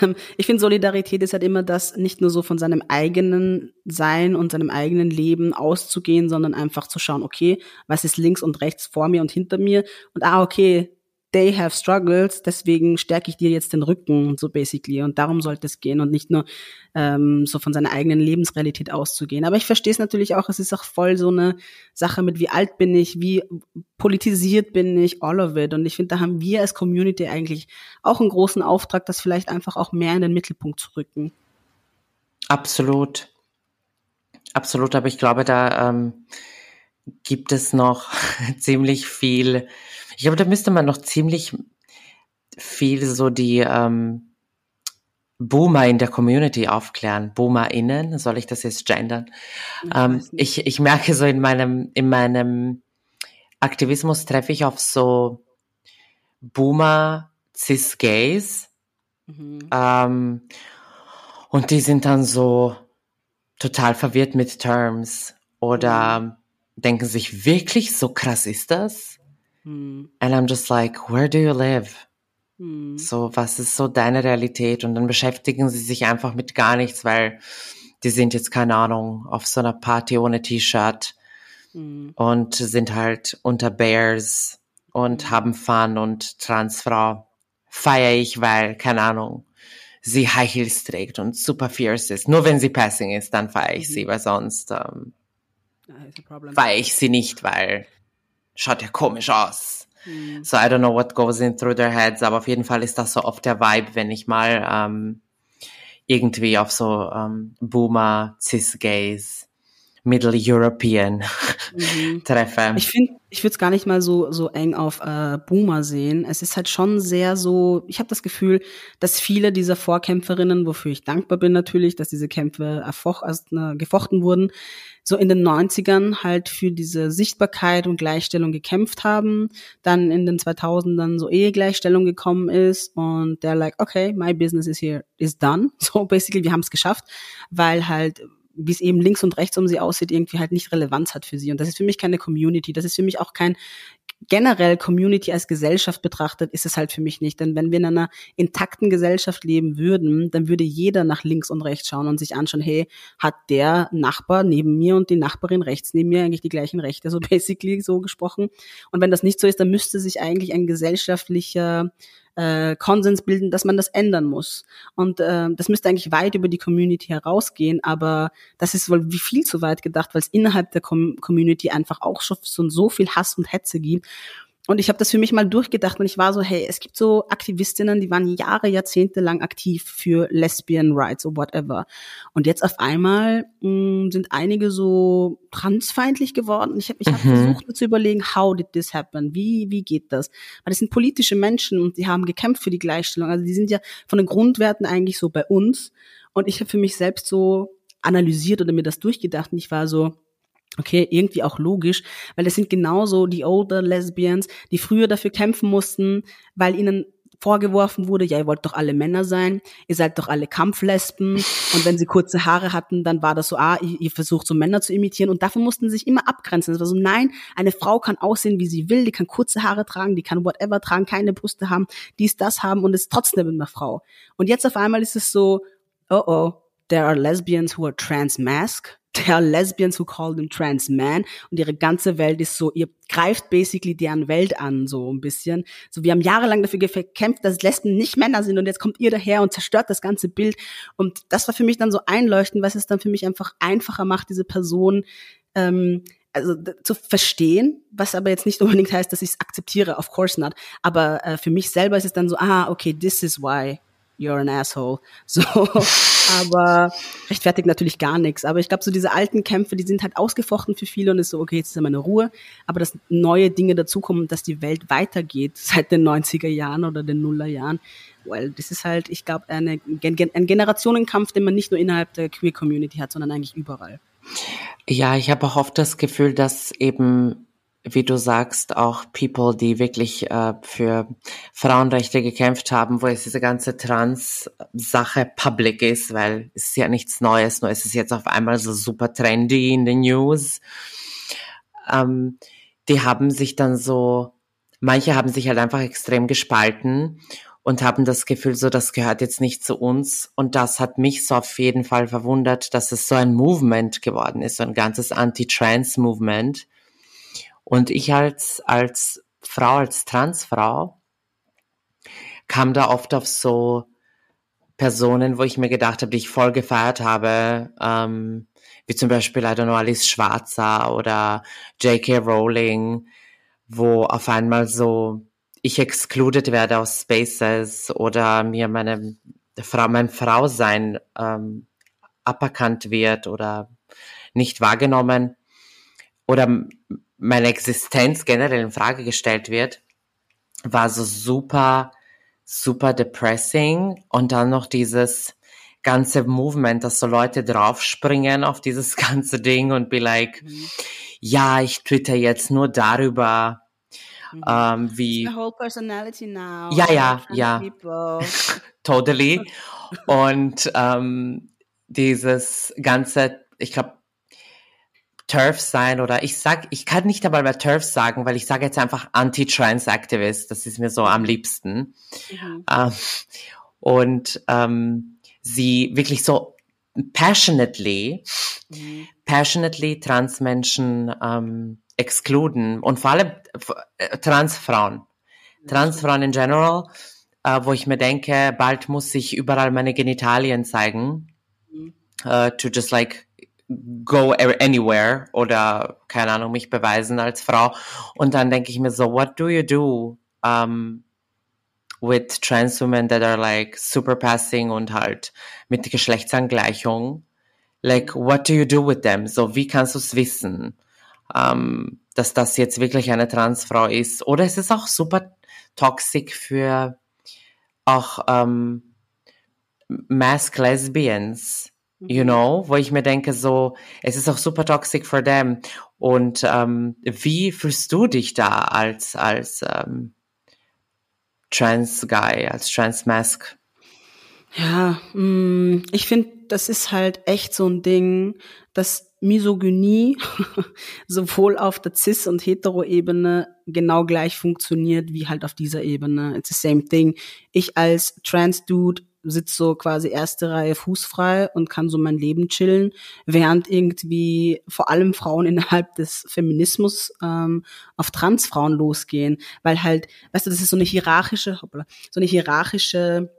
S2: ähm, ich finde, Solidarität ist halt immer das, nicht nur so von seinem eigenen Sein und seinem eigenen Leben auszugehen, sondern einfach zu schauen, okay, was ist links und rechts vor mir und hinter mir? Und ah, okay, they have struggles, deswegen stärke ich dir jetzt den Rücken, so basically. Und darum sollte es gehen und nicht nur ähm, so von seiner eigenen Lebensrealität auszugehen. Aber ich verstehe es natürlich auch, es ist auch voll so eine Sache mit, wie alt bin ich, wie politisiert bin ich, all of it. Und ich finde, da haben wir als Community eigentlich auch einen großen Auftrag, das vielleicht einfach auch mehr in den Mittelpunkt zu rücken.
S1: Absolut. Absolut, aber ich glaube, da ähm, gibt es noch ziemlich viel ich glaube, da müsste man noch ziemlich viel so die ähm, Boomer in der Community aufklären. BoomerInnen, soll ich das jetzt gendern? Ich, ähm, ich, ich merke so in meinem, in meinem Aktivismus treffe ich auf so Boomer Cis-Gays. Mhm. Ähm, und die sind dann so total verwirrt mit Terms oder mhm. denken sich, wirklich so krass ist das? Mhm. And I'm just like, where do you live? Mhm. So, was ist so deine Realität? Und dann beschäftigen sie sich einfach mit gar nichts, weil die sind jetzt, keine Ahnung, auf so einer Party ohne T-Shirt mhm. und sind halt unter Bears und haben Fun und Transfrau feiere ich, weil, keine Ahnung, sie High Heels trägt und super fierce ist. Nur wenn sie passing ist, dann feiere ich mhm. sie, weil sonst ähm, feiere ich sie nicht, weil schaut ja komisch aus. Mhm. So I don't know what goes in through their heads, aber auf jeden Fall ist das so oft der Vibe, wenn ich mal ähm, irgendwie auf so ähm, Boomer, Cis-Gays, Middle European mhm. treffe.
S2: Ich finde, ich würde es gar nicht mal so so eng auf äh, Boomer sehen. Es ist halt schon sehr so. Ich habe das Gefühl, dass viele dieser Vorkämpferinnen, wofür ich dankbar bin natürlich, dass diese Kämpfe erfoch, also, äh, gefochten wurden, so in den 90ern halt für diese Sichtbarkeit und Gleichstellung gekämpft haben, dann in den 2000ern so Ehegleichstellung gekommen ist und der like, okay, my business is here, is done. So basically, wir haben es geschafft, weil halt wie es eben links und rechts um sie aussieht, irgendwie halt nicht Relevanz hat für sie. Und das ist für mich keine Community. Das ist für mich auch kein generell Community als Gesellschaft betrachtet, ist es halt für mich nicht. Denn wenn wir in einer intakten Gesellschaft leben würden, dann würde jeder nach links und rechts schauen und sich anschauen, hey, hat der Nachbar neben mir und die Nachbarin rechts neben mir eigentlich die gleichen Rechte, so basically so gesprochen. Und wenn das nicht so ist, dann müsste sich eigentlich ein gesellschaftlicher äh, Konsens bilden, dass man das ändern muss. Und äh, das müsste eigentlich weit über die Community herausgehen, aber das ist wohl wie viel zu weit gedacht, weil es innerhalb der Com Community einfach auch schon so, so viel Hass und Hetze gibt. Und ich habe das für mich mal durchgedacht und ich war so, hey, es gibt so Aktivistinnen, die waren Jahre, Jahrzehnte lang aktiv für Lesbian Rights oder whatever. Und jetzt auf einmal mh, mm, sind einige so transfeindlich geworden. Ich habe ich hab mhm. versucht mir zu überlegen, how did this happen? Wie, wie geht das? Weil das sind politische Menschen und die haben gekämpft für die Gleichstellung. Also die sind ja von den Grundwerten eigentlich so bei uns. Und ich habe für mich selbst so analysiert oder mir das durchgedacht und ich war so, Okay, irgendwie auch logisch, weil es sind genauso die older Lesbians, die früher dafür kämpfen mussten, weil ihnen vorgeworfen wurde, ja, ihr wollt doch alle Männer sein, ihr seid doch alle Kampflesben und wenn sie kurze Haare hatten, dann war das so, ah, ihr, ihr versucht so Männer zu imitieren und dafür mussten sie sich immer abgrenzen. Es war so, nein, eine Frau kann aussehen, wie sie will, die kann kurze Haare tragen, die kann whatever tragen, keine Brüste haben, dies, das haben und ist trotzdem immer Frau. Und jetzt auf einmal ist es so, oh oh, there are lesbians who are trans-mask there are lesbians who call them trans man und ihre ganze Welt ist so, ihr greift basically deren Welt an, so ein bisschen. So, wir haben jahrelang dafür gekämpft, dass Lesben nicht Männer sind und jetzt kommt ihr daher und zerstört das ganze Bild. Und das war für mich dann so einleuchtend, was es dann für mich einfach einfacher macht, diese Person ähm, also zu verstehen, was aber jetzt nicht unbedingt heißt, dass ich es akzeptiere, of course not. Aber äh, für mich selber ist es dann so, ah, okay, this is why you're an asshole. So, aber rechtfertigt natürlich gar nichts. Aber ich glaube, so diese alten Kämpfe, die sind halt ausgefochten für viele und ist so, okay, jetzt ist ja meine Ruhe. Aber dass neue Dinge dazukommen, dass die Welt weitergeht seit den 90er Jahren oder den Nullerjahren, well, das ist halt, ich glaube, ein Generationenkampf, den man nicht nur innerhalb der Queer Community hat, sondern eigentlich überall.
S1: Ja, ich habe auch oft das Gefühl, dass eben wie du sagst, auch People, die wirklich äh, für Frauenrechte gekämpft haben, wo jetzt diese ganze Trans-Sache public ist, weil es ist ja nichts Neues, nur es ist jetzt auf einmal so super trendy in den News. Ähm, die haben sich dann so, manche haben sich halt einfach extrem gespalten und haben das Gefühl, so das gehört jetzt nicht zu uns. Und das hat mich so auf jeden Fall verwundert, dass es so ein Movement geworden ist, so ein ganzes Anti-Trans-Movement und ich als, als Frau, als Transfrau, kam da oft auf so Personen, wo ich mir gedacht habe, die ich voll gefeiert habe, ähm, wie zum Beispiel, I don't know, Alice Schwarzer oder J.K. Rowling, wo auf einmal so ich excluded werde aus Spaces oder mir meine Frau, mein Frausein ähm, aberkannt wird oder nicht wahrgenommen oder meine Existenz generell in Frage gestellt wird, war so super, super depressing und dann noch dieses ganze Movement, dass so Leute draufspringen auf dieses ganze Ding und be like, mhm. ja, ich twitter jetzt nur darüber, mhm. ähm, wie.
S2: It's whole personality now.
S1: Ja, ja, ja. totally. und ähm, dieses ganze, ich glaube, Turf sein oder ich sag, ich kann nicht einmal mehr Turf sagen, weil ich sage jetzt einfach Anti-Trans-Activist. Das ist mir so am liebsten. Mhm. Ähm, und ähm, sie wirklich so passionately, mhm. passionately Transmenschen ähm, exkluden und vor allem äh, Transfrauen, Transfrauen in general, äh, wo ich mir denke, bald muss ich überall meine Genitalien zeigen, mhm. uh, to just like go anywhere oder keine Ahnung mich beweisen als Frau und dann denke ich mir so, what do you do um, with trans women that are like super passing und halt mit Geschlechtsangleichung? Like, what do you do with them? So, wie kannst du es wissen, um, dass das jetzt wirklich eine Transfrau ist? Oder ist es auch super toxic für auch um, Mask Lesbians? You mhm. know, wo ich mir denke, so, es ist auch super toxic for them. Und ähm, wie fühlst du dich da als, als ähm, Trans Guy, als Trans Mask?
S2: Ja, mh, mm, ich finde, das ist halt echt so ein Ding, dass Misogynie sowohl auf der Cis- und Hetero-Ebene genau gleich funktioniert wie halt auf dieser Ebene. It's the same thing. Ich als Trans-Dude sitze so quasi erste Reihe fußfrei und kann so mein Leben chillen, während irgendwie vor allem Frauen innerhalb des Feminismus ähm, auf Transfrauen losgehen, weil halt, weißt du, das ist so eine hierarchische, hoppla, so eine hierarchische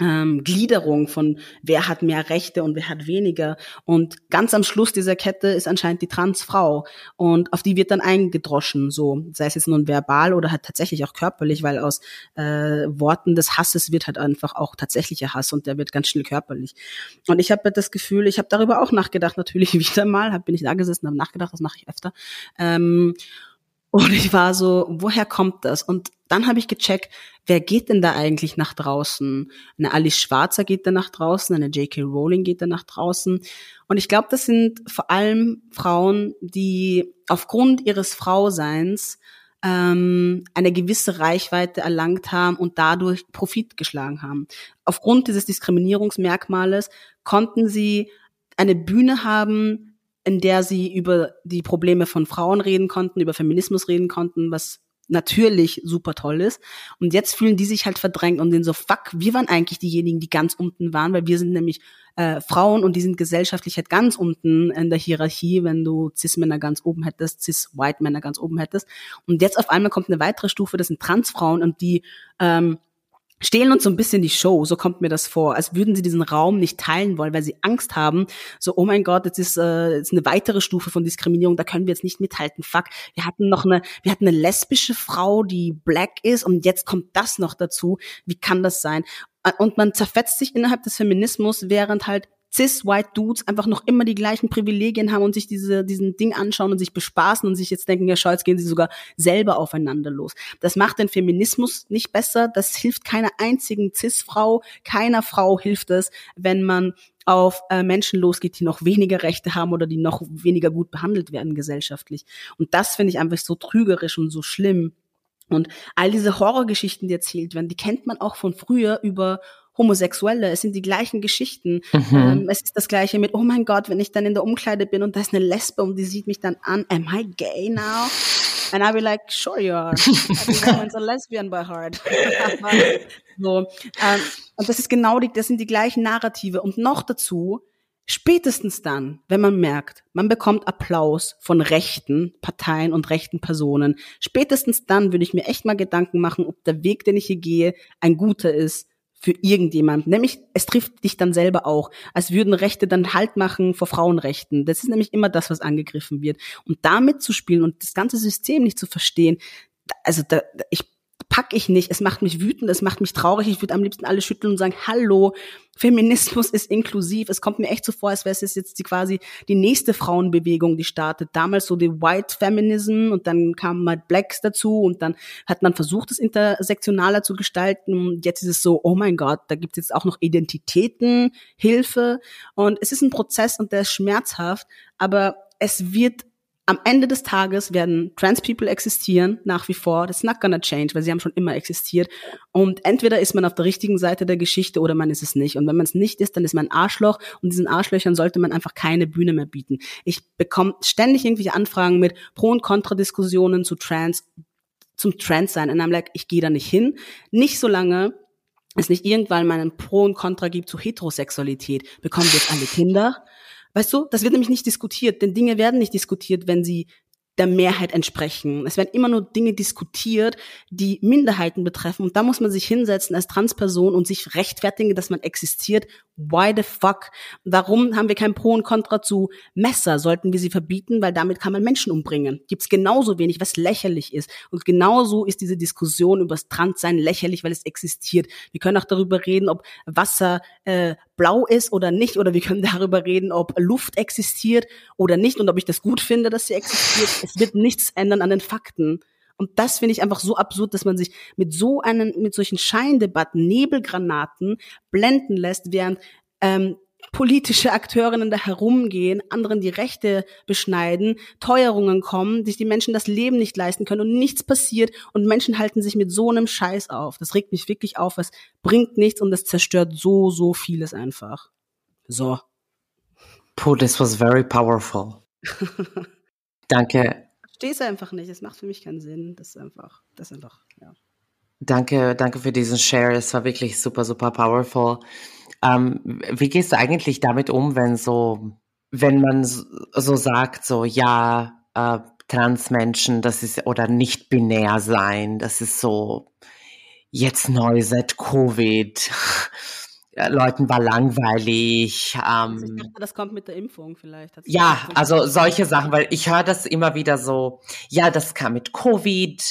S2: ähm, Gliederung von wer hat mehr Rechte und wer hat weniger. Und ganz am Schluss dieser Kette ist anscheinend die Transfrau. Und auf die wird dann eingedroschen, so, sei es jetzt nun verbal oder halt tatsächlich auch körperlich, weil aus äh, Worten des Hasses wird halt einfach auch tatsächlicher Hass und der wird ganz schnell körperlich. Und ich habe das Gefühl, ich habe darüber auch nachgedacht, natürlich wieder mal, hab, bin ich da gesessen, habe nachgedacht, das mache ich öfter. Ähm, und ich war so, woher kommt das? Und dann habe ich gecheckt, wer geht denn da eigentlich nach draußen? Eine Alice Schwarzer geht da nach draußen, eine J.K. Rowling geht da nach draußen. Und ich glaube, das sind vor allem Frauen, die aufgrund ihres Frauseins ähm, eine gewisse Reichweite erlangt haben und dadurch Profit geschlagen haben. Aufgrund dieses Diskriminierungsmerkmales konnten sie eine Bühne haben, in der sie über die Probleme von Frauen reden konnten, über Feminismus reden konnten, was natürlich super toll ist. Und jetzt fühlen die sich halt verdrängt und sind so, fuck, wir waren eigentlich diejenigen, die ganz unten waren, weil wir sind nämlich äh, Frauen und die sind gesellschaftlich halt ganz unten in der Hierarchie, wenn du Cis-Männer ganz oben hättest, Cis-White-Männer ganz oben hättest. Und jetzt auf einmal kommt eine weitere Stufe, das sind Transfrauen und die ähm, stehlen uns so ein bisschen die Show, so kommt mir das vor, als würden sie diesen Raum nicht teilen wollen, weil sie Angst haben, so, oh mein Gott, jetzt ist, äh, jetzt eine weitere Stufe von Diskriminierung, da können wir jetzt nicht mithalten, fuck, wir hatten noch eine, wir hatten eine lesbische Frau, die black ist und jetzt kommt das noch dazu, wie kann das sein? Und man zerfetzt sich innerhalb des Feminismus, während halt cis-white Dudes einfach noch immer die gleichen Privilegien haben und sich diese, diesen Ding anschauen und sich bespaßen und sich jetzt denken, ja jetzt gehen sie sogar selber aufeinander los. Das macht den Feminismus nicht besser, das hilft keiner einzigen cis-Frau, keiner Frau hilft es, wenn man auf äh, Menschen losgeht, die noch weniger Rechte haben oder die noch weniger gut behandelt werden gesellschaftlich. Und das finde ich einfach so trügerisch und so schlimm. Und all diese Horrorgeschichten, die erzählt werden, die kennt man auch von früher über Homosexuelle. Es sind die gleichen Geschichten. Mhm. Ähm, es ist das gleiche mit, oh mein Gott, wenn ich dann in der Umkleide bin und da ist eine Lesbe und die sieht mich dann an, am I gay now? And I'll be like, sure you are. Everyone's a lesbian by heart. so, ähm, und das ist genau die, das sind die gleichen Narrative. Und noch dazu, spätestens dann, wenn man merkt, man bekommt Applaus von rechten Parteien und rechten Personen, spätestens dann würde ich mir echt mal Gedanken machen, ob der Weg, den ich hier gehe, ein guter ist für irgendjemand. Nämlich, es trifft dich dann selber auch, als würden Rechte dann Halt machen vor Frauenrechten. Das ist nämlich immer das, was angegriffen wird. Und damit zu spielen und das ganze System nicht zu verstehen, also da, ich pack ich nicht. Es macht mich wütend, es macht mich traurig. Ich würde am liebsten alle schütteln und sagen, hallo, Feminismus ist inklusiv. Es kommt mir echt so vor, als wäre es jetzt die, quasi die nächste Frauenbewegung, die startet. Damals so die White Feminism und dann kamen mal Blacks dazu und dann hat man versucht, es intersektionaler zu gestalten. Und jetzt ist es so, oh mein Gott, da gibt es jetzt auch noch Identitäten, Hilfe. Und es ist ein Prozess und der ist schmerzhaft, aber es wird am Ende des Tages werden Trans People existieren, nach wie vor. That's not gonna change, weil sie haben schon immer existiert. Und entweder ist man auf der richtigen Seite der Geschichte oder man ist es nicht. Und wenn man es nicht ist, dann ist man ein Arschloch und diesen Arschlöchern sollte man einfach keine Bühne mehr bieten. Ich bekomme ständig irgendwelche Anfragen mit Pro- und Kontra-Diskussionen zu Trans, zum Trans sein. Und I'm like, ich gehe da nicht hin. Nicht so lange, es nicht irgendwann mal ein Pro und Contra gibt zu Heterosexualität. Bekommen wir jetzt alle Kinder? Weißt du, das wird nämlich nicht diskutiert, denn Dinge werden nicht diskutiert, wenn sie der Mehrheit entsprechen. Es werden immer nur Dinge diskutiert, die Minderheiten betreffen. Und da muss man sich hinsetzen als Transperson und sich rechtfertigen, dass man existiert. Why the fuck? Warum haben wir kein Pro und Contra zu Messer? Sollten wir sie verbieten, weil damit kann man Menschen umbringen. Gibt es genauso wenig, was lächerlich ist. Und genauso ist diese Diskussion über das Transsein lächerlich, weil es existiert. Wir können auch darüber reden, ob Wasser äh, blau ist oder nicht, oder wir können darüber reden, ob Luft existiert oder nicht und ob ich das gut finde, dass sie existiert. Es wird nichts ändern an den Fakten. Und das finde ich einfach so absurd, dass man sich mit so einen, mit solchen Scheindebatten, Nebelgranaten blenden lässt, während ähm, politische Akteurinnen da herumgehen, anderen die Rechte beschneiden, Teuerungen kommen, sich die Menschen das Leben nicht leisten können und nichts passiert und Menschen halten sich mit so einem Scheiß auf. Das regt mich wirklich auf, es bringt nichts und es zerstört so, so vieles einfach. So.
S1: Puh, this was very powerful. Danke.
S2: Verstehe es einfach nicht. Es macht für mich keinen Sinn. Das ist einfach, das ist einfach, ja.
S1: Danke, danke für diesen Share. Es war wirklich super, super powerful. Ähm, wie gehst du eigentlich damit um, wenn so, wenn man so sagt, so ja, äh, Transmenschen, das ist oder nicht binär sein, das ist so jetzt neu seit Covid. Leuten war langweilig.
S2: Ähm, ich dachte, das kommt mit der Impfung vielleicht.
S1: Ja, also solche Sachen, weil ich höre das immer wieder so, ja, das kam mit Covid,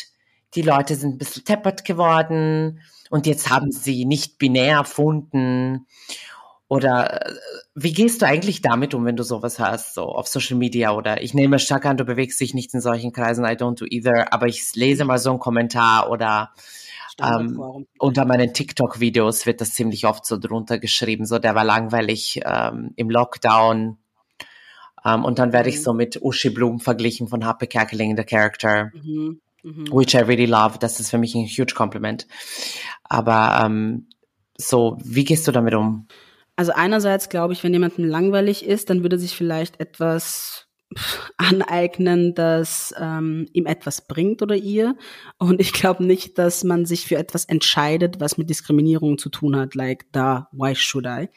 S1: die Leute sind ein bisschen teppert geworden und jetzt haben sie nicht binär erfunden. Oder äh, wie gehst du eigentlich damit um, wenn du sowas hast, so auf Social Media oder ich nehme stark an, du bewegst dich nicht in solchen Kreisen, I don't do either, aber ich lese mal so einen Kommentar oder ähm, unter meinen TikTok-Videos wird das ziemlich oft so drunter geschrieben, so der war langweilig ähm, im Lockdown. Ähm, und dann werde ich mhm. so mit Uschi Blum verglichen von Happy Kerkeling, the character. Mhm. Mhm. Which I really love. Das ist für mich ein huge Compliment. Aber ähm, so, wie gehst du damit um?
S2: Also einerseits glaube ich, wenn jemandem langweilig ist, dann würde sich vielleicht etwas aneignen, das ähm, ihm etwas bringt oder ihr. Und ich glaube nicht, dass man sich für etwas entscheidet, was mit Diskriminierung zu tun hat, like da, why should I?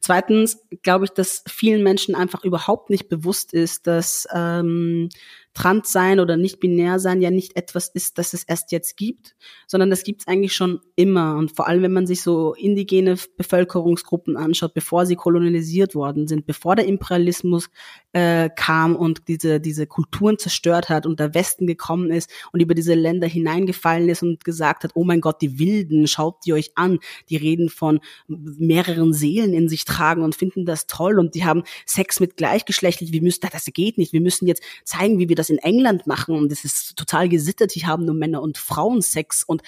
S2: Zweitens glaube ich, dass vielen Menschen einfach überhaupt nicht bewusst ist, dass ähm, trans sein oder nicht binär sein ja nicht etwas ist, das es erst jetzt gibt, sondern das gibt es eigentlich schon immer. Und vor allem, wenn man sich so indigene Bevölkerungsgruppen anschaut, bevor sie kolonialisiert worden sind, bevor der Imperialismus äh, kam und diese, diese Kulturen zerstört hat und der Westen gekommen ist und über diese Länder hineingefallen ist und gesagt hat, oh mein Gott, die Wilden, schaut die euch an. Die reden von mehreren Seelen in sich tragen und finden das toll und die haben Sex mit gleichgeschlechtlich. Wir müssen, das geht nicht. Wir müssen jetzt zeigen, wie wir das das in England machen und das ist total gesittet, die haben nur Männer und Frauen Sex und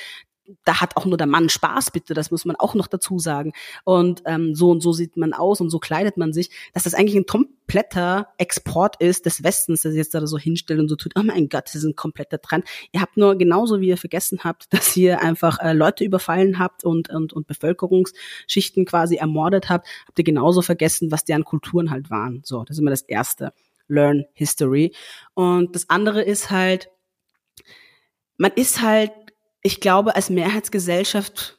S2: da hat auch nur der Mann Spaß, bitte, das muss man auch noch dazu sagen. Und ähm, so und so sieht man aus und so kleidet man sich, dass das eigentlich ein kompletter Export ist des Westens, sich jetzt da so hinstellt und so tut, oh mein Gott, das ist ein kompletter Trend. Ihr habt nur genauso wie ihr vergessen habt, dass ihr einfach äh, Leute überfallen habt und, und, und Bevölkerungsschichten quasi ermordet habt, habt ihr genauso vergessen, was deren Kulturen halt waren. So, das ist immer das Erste. Learn History. Und das andere ist halt, man ist halt, ich glaube, als Mehrheitsgesellschaft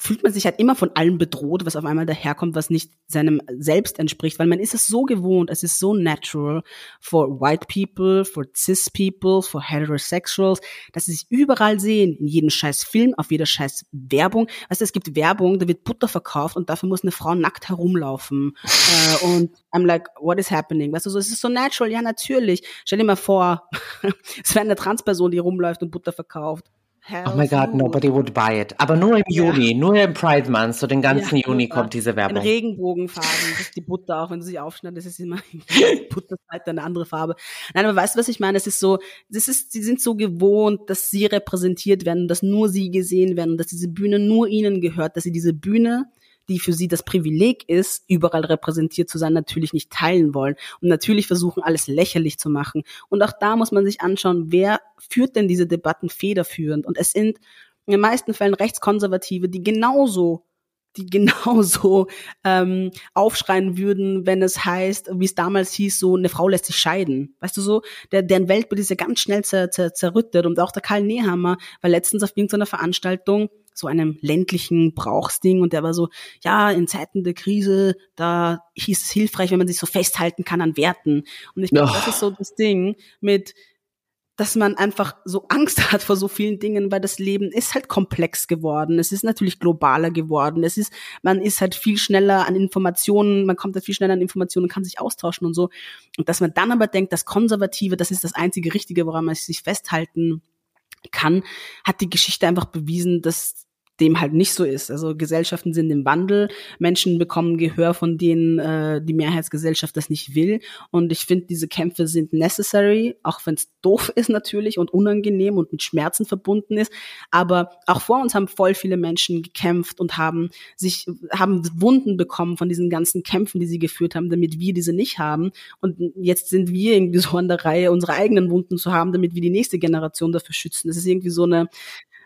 S2: fühlt man sich halt immer von allem bedroht, was auf einmal daherkommt, was nicht seinem Selbst entspricht, weil man ist es so gewohnt, es ist so natural for white people, for cis people, for heterosexuals, dass sie sich überall sehen, in jedem scheiß Film, auf jeder scheiß Werbung. Du, es gibt Werbung, da wird Butter verkauft und dafür muss eine Frau nackt herumlaufen. äh, und I'm like, what is happening? Weißt du, so, es ist so natural, ja, natürlich. Stell dir mal vor, es wäre eine Transperson, die rumläuft und Butter verkauft
S1: Oh my God,
S2: no.
S1: nobody would buy it. Aber nur im
S2: Ja.
S1: Juni, nur im Pride Month, so den ganzen
S2: Ja,
S1: Juni kommt diese
S2: In
S1: Werbung.
S2: Regenbogenfarben, das ist die Butter, auch wenn du sie aufschneidest, ist immer die Butterseite eine andere Farbe. Nein, aber weißt du, was ich meine? Es ist so, das ist, sie sind so gewohnt, dass sie repräsentiert werden, dass nur sie gesehen werden, dass diese Bühne nur ihnen gehört, dass sie diese Bühne, die für sie das Privileg ist, überall repräsentiert zu sein, natürlich nicht teilen wollen und natürlich versuchen, alles lächerlich zu machen. Und auch da muss man sich anschauen, wer führt denn diese Debatten federführend? Und es sind in den meisten Fällen Rechtskonservative, die genauso die genauso ähm, aufschreien würden, wenn es heißt, wie es damals hieß, so eine Frau lässt sich scheiden. Weißt du so, der, deren Weltbild ist ja ganz schnell zer, zer, zerrüttet. Und auch der Karl Nehammer war letztens auf irgendeiner Veranstaltung, so einem ländlichen Brauchsding, und der war so, ja, in Zeiten der Krise, da hieß es hilfreich, wenn man sich so festhalten kann an Werten. Und ich glaube, das ist so das Ding mit, dass man einfach so Angst hat vor so vielen Dingen, weil das Leben ist halt komplex geworden. Es ist natürlich globaler geworden. Es ist, man ist halt viel schneller an Informationen, man kommt halt viel schneller an Informationen und kann sich austauschen und so. Und dass man dann aber denkt, das Konservative, das ist das einzige Richtige, woran man sich festhalten kann, hat die Geschichte einfach bewiesen, dass dem halt nicht so ist. Also Gesellschaften sind im Wandel, Menschen bekommen Gehör, von denen äh, die Mehrheitsgesellschaft das nicht will. Und ich finde, diese Kämpfe sind necessary, auch wenn es doof ist natürlich und unangenehm und mit Schmerzen verbunden ist. Aber auch vor uns haben voll viele Menschen gekämpft und haben sich, haben Wunden bekommen von diesen ganzen Kämpfen, die sie geführt haben, damit wir diese nicht haben. Und jetzt sind wir irgendwie so an der Reihe, unsere eigenen Wunden zu haben, damit wir die nächste Generation dafür schützen. Das ist irgendwie so eine,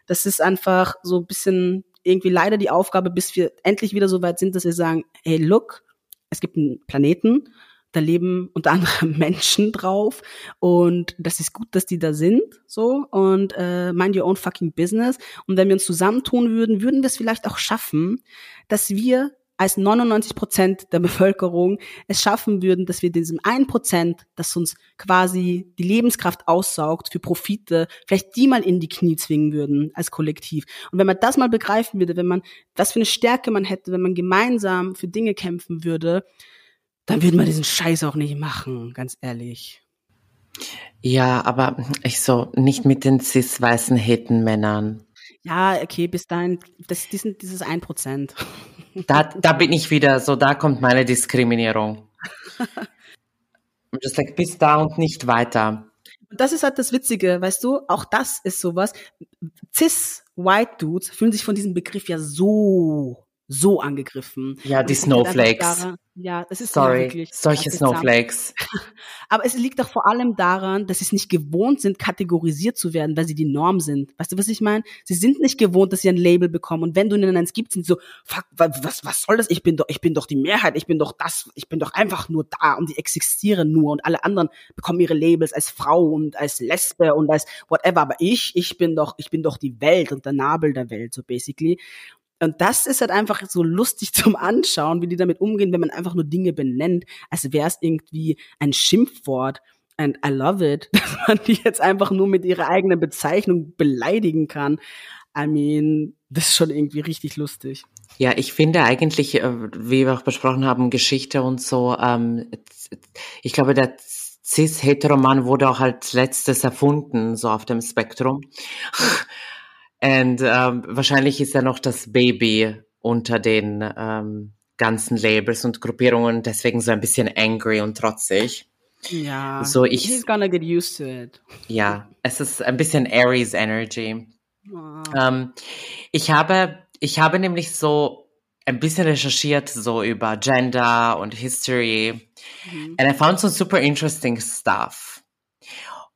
S2: das ist einfach so ein bisschen irgendwie leider die Aufgabe, bis wir endlich wieder so weit sind, dass wir sagen, hey, look, es gibt einen Planeten, da leben unter anderem Menschen drauf und das ist gut, dass die da sind, so und äh, mind your own fucking business. Und wenn wir uns zusammentun würden, würden wir es vielleicht auch schaffen, dass wir als 99 Prozent der Bevölkerung es schaffen würden, dass wir diesem 1 Prozent, das uns quasi die Lebenskraft aussaugt für Profite, vielleicht die mal in die Knie zwingen würden als Kollektiv. Und wenn man das mal begreifen würde, wenn man, was für eine Stärke man hätte, wenn man gemeinsam für Dinge kämpfen würde, dann würde man diesen Scheiß auch nicht machen, ganz ehrlich.
S1: Ja, aber ich so, nicht mit den cis-weißen Hetenmännern.
S2: Ja, okay, bis dahin, das, die sind dieses 1 Prozent.
S1: Da, da bin ich wieder, so da kommt meine Diskriminierung. I'm just like, bis da und nicht weiter.
S2: Und das ist halt das Witzige, weißt du, auch das ist sowas. Cis White Dudes fühlen sich von diesem Begriff ja so, so angegriffen.
S1: Ja, die Snowflakes.
S2: Daran, ja, das ist
S1: Sorry,
S2: wirklich
S1: solche. Snowflakes.
S2: Aber es liegt doch vor allem daran, dass sie es nicht gewohnt sind, kategorisiert zu werden, weil sie die Norm sind. Weißt du, was ich meine? Sie sind nicht gewohnt, dass sie ein Label bekommen. Und wenn du ihnen eins gibst, sind sie so, fuck, wa- was, was soll das? Ich bin doch, ich bin doch die Mehrheit, ich bin doch das, ich bin doch einfach nur da und die existieren nur und alle anderen bekommen ihre Labels als Frau und als Lesbe und als whatever. Aber ich, ich bin doch, ich bin doch die Welt und der Nabel der Welt, so basically. Und das ist halt einfach so lustig zum Anschauen, wie die damit umgehen, wenn man einfach nur Dinge benennt, als wäre es irgendwie ein Schimpfwort. And I love it, dass man die jetzt einfach nur mit ihrer eigenen Bezeichnung beleidigen kann. I mean, das ist schon irgendwie richtig lustig.
S1: Ja, ich finde eigentlich, äh, wie wir auch besprochen haben, Geschichte und so, ähm, ich glaube, der cis-heteroman wurde auch als letztes erfunden, so auf dem Spektrum. Und ähm, wahrscheinlich ist er noch das Baby unter den ähm, ganzen Labels und Gruppierungen, deswegen so ein bisschen angry und trotzig.
S2: Ja.
S1: So, ich-
S2: He's gonna get used to it.
S1: Ja, es ist ein bisschen Aries Energy.
S2: Oh.
S1: Ähm, ich habe, ich habe nämlich so ein bisschen recherchiert so über Gender und History.
S2: Mhm.
S1: And I found some super interesting stuff.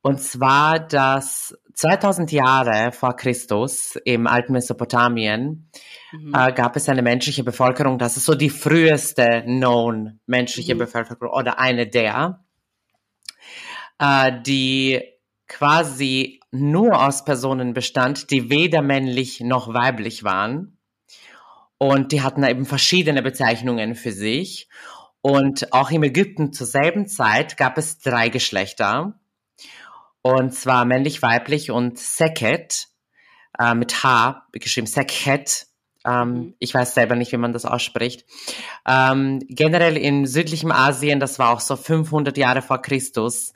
S1: Und zwar, dass 2000 Jahre vor Christus im alten Mesopotamien
S2: Mhm.
S1: äh, gab es eine menschliche Bevölkerung, das ist so die früheste known menschliche
S2: Mhm.
S1: Bevölkerung oder eine der, äh, die quasi nur aus Personen bestand, die weder männlich noch weiblich waren. Und die hatten eben verschiedene Bezeichnungen für sich. Und auch im Ägypten zur selben Zeit gab es drei Geschlechter. Und zwar männlich, weiblich und Seket, äh, mit H geschrieben, Sekhet. Ähm,
S2: Mhm.
S1: Ich weiß selber nicht, wie man das ausspricht. Ähm, generell in südlichem Asien, das war auch so 500 Jahre vor Christus,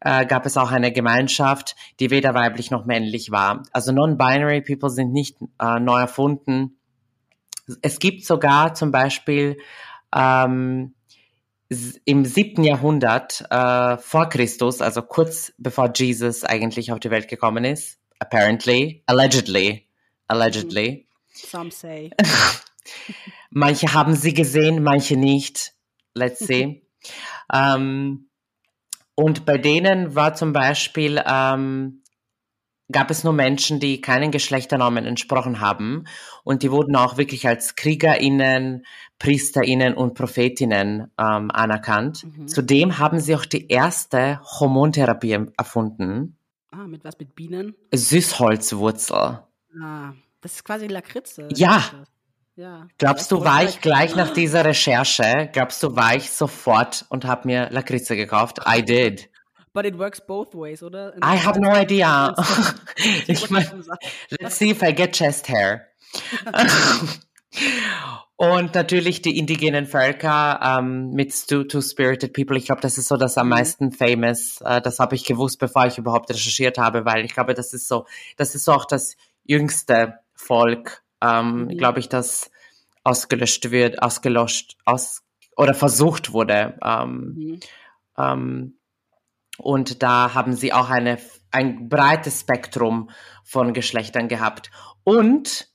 S1: äh, gab es auch eine Gemeinschaft, die weder weiblich noch männlich war. Also non-binary People sind nicht äh, neu erfunden. Es gibt sogar zum Beispiel ähm, im siebten Jahrhundert äh, vor Christus, also kurz bevor Jesus eigentlich auf die Welt gekommen ist, apparently, allegedly, allegedly.
S2: Some say.
S1: manche haben sie gesehen, manche nicht. Let's see. ähm, und bei denen war zum Beispiel ähm, gab es nur Menschen, die keinen Geschlechternormen entsprochen haben. Und die wurden auch wirklich als KriegerInnen, PriesterInnen und Prophetinnen ähm, anerkannt. Mhm. Zudem haben sie auch die erste Hormontherapie erfunden.
S2: Ah, mit was? Mit Bienen?
S1: Süßholzwurzel.
S2: Ah, das ist quasi Lakritze.
S1: Ja. Ja. Glaubst du, war ich gleich nach dieser Recherche, glaubst du, war ich sofort und habe mir Lakritze gekauft? I did.
S2: But it works both ways, oder?
S1: In I have no idea. ich mein, let's see if I get chest hair. Und natürlich die indigenen Völker ähm, mit Two-Spirited People. Ich glaube, das ist so das am mhm. meisten famous. Äh, das habe ich gewusst, bevor ich überhaupt recherchiert habe, weil ich glaube, das ist so, das ist so auch das jüngste Volk, ähm, mhm. glaube ich, das ausgelöscht wird, ausgelöscht, aus oder versucht wurde. Ähm, mhm. Und da haben sie auch eine, ein breites Spektrum von Geschlechtern gehabt. Und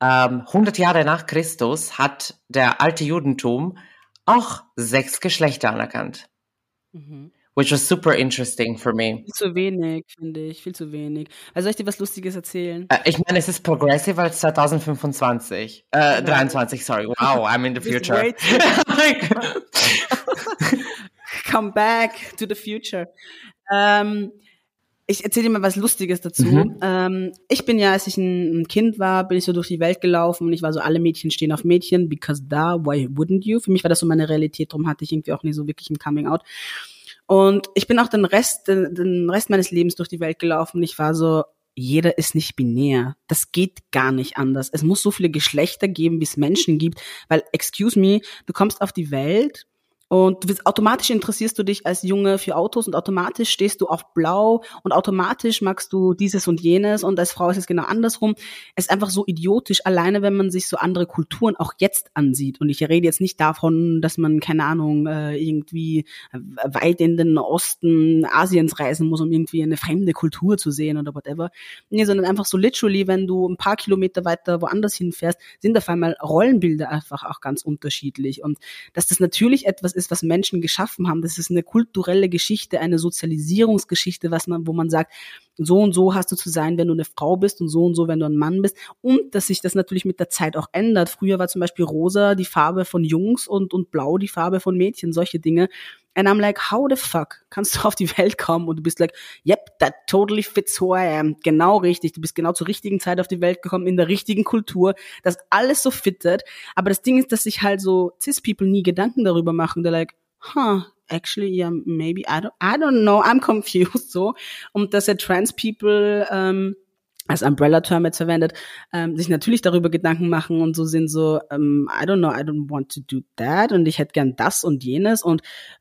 S1: ähm, 100 Jahre nach Christus hat der alte Judentum auch sechs Geschlechter anerkannt. Mhm. Which was super interesting for me.
S2: Viel zu wenig, finde ich, viel zu wenig. Also soll ich dir was Lustiges erzählen?
S1: Äh, ich meine, es ist progressive als 2025. Äh, 23, sorry. Wow, I'm in the future.
S2: come back to the future. Ähm, ich erzähle dir mal was Lustiges dazu. Mhm. Ähm, ich bin ja, als ich ein Kind war, bin ich so durch die Welt gelaufen und ich war so, alle Mädchen stehen auf Mädchen, because da, why wouldn't you? Für mich war das so meine Realität, darum hatte ich irgendwie auch nie so wirklich ein Coming Out. Und ich bin auch den Rest, den, den Rest meines Lebens durch die Welt gelaufen und ich war so, jeder ist nicht binär. Das geht gar nicht anders. Es muss so viele Geschlechter geben, wie es Menschen gibt, weil, excuse me, du kommst auf die Welt und wirst, automatisch interessierst du dich als Junge für Autos und automatisch stehst du auf Blau und automatisch magst du dieses und jenes und als Frau ist es genau andersrum. Es ist einfach so idiotisch, alleine wenn man sich so andere Kulturen auch jetzt ansieht. Und ich rede jetzt nicht davon, dass man, keine Ahnung, äh, irgendwie weit in den Osten Asiens reisen muss, um irgendwie eine fremde Kultur zu sehen oder whatever. Nee, sondern einfach so literally, wenn du ein paar Kilometer weiter woanders hinfährst, sind auf einmal Rollenbilder einfach auch ganz unterschiedlich. Und dass das natürlich etwas ist, was Menschen geschaffen haben. Das ist eine kulturelle Geschichte, eine Sozialisierungsgeschichte, was man, wo man sagt, so und so hast du zu sein, wenn du eine Frau bist und so und so, wenn du ein Mann bist. Und dass sich das natürlich mit der Zeit auch ändert. Früher war zum Beispiel rosa die Farbe von Jungs und, und blau die Farbe von Mädchen, solche Dinge. And I'm like, how the fuck kannst du auf die Welt kommen und du bist like, yep, that totally fits who I am. Genau richtig. Du bist genau zur richtigen Zeit auf die Welt gekommen, in der richtigen Kultur, das alles so fittet. Aber das Ding ist, dass sich halt so Cis-People nie Gedanken darüber machen. They're like, huh, actually, yeah, maybe, I don't, I don't know, I'm confused, so. Und dass er Trans-People, ähm, als Umbrella-Term jetzt verwendet, ähm, sich natürlich darüber Gedanken machen und so sind so, ähm, I don't know, I don't want to do that und ich hätte gern das und jenes und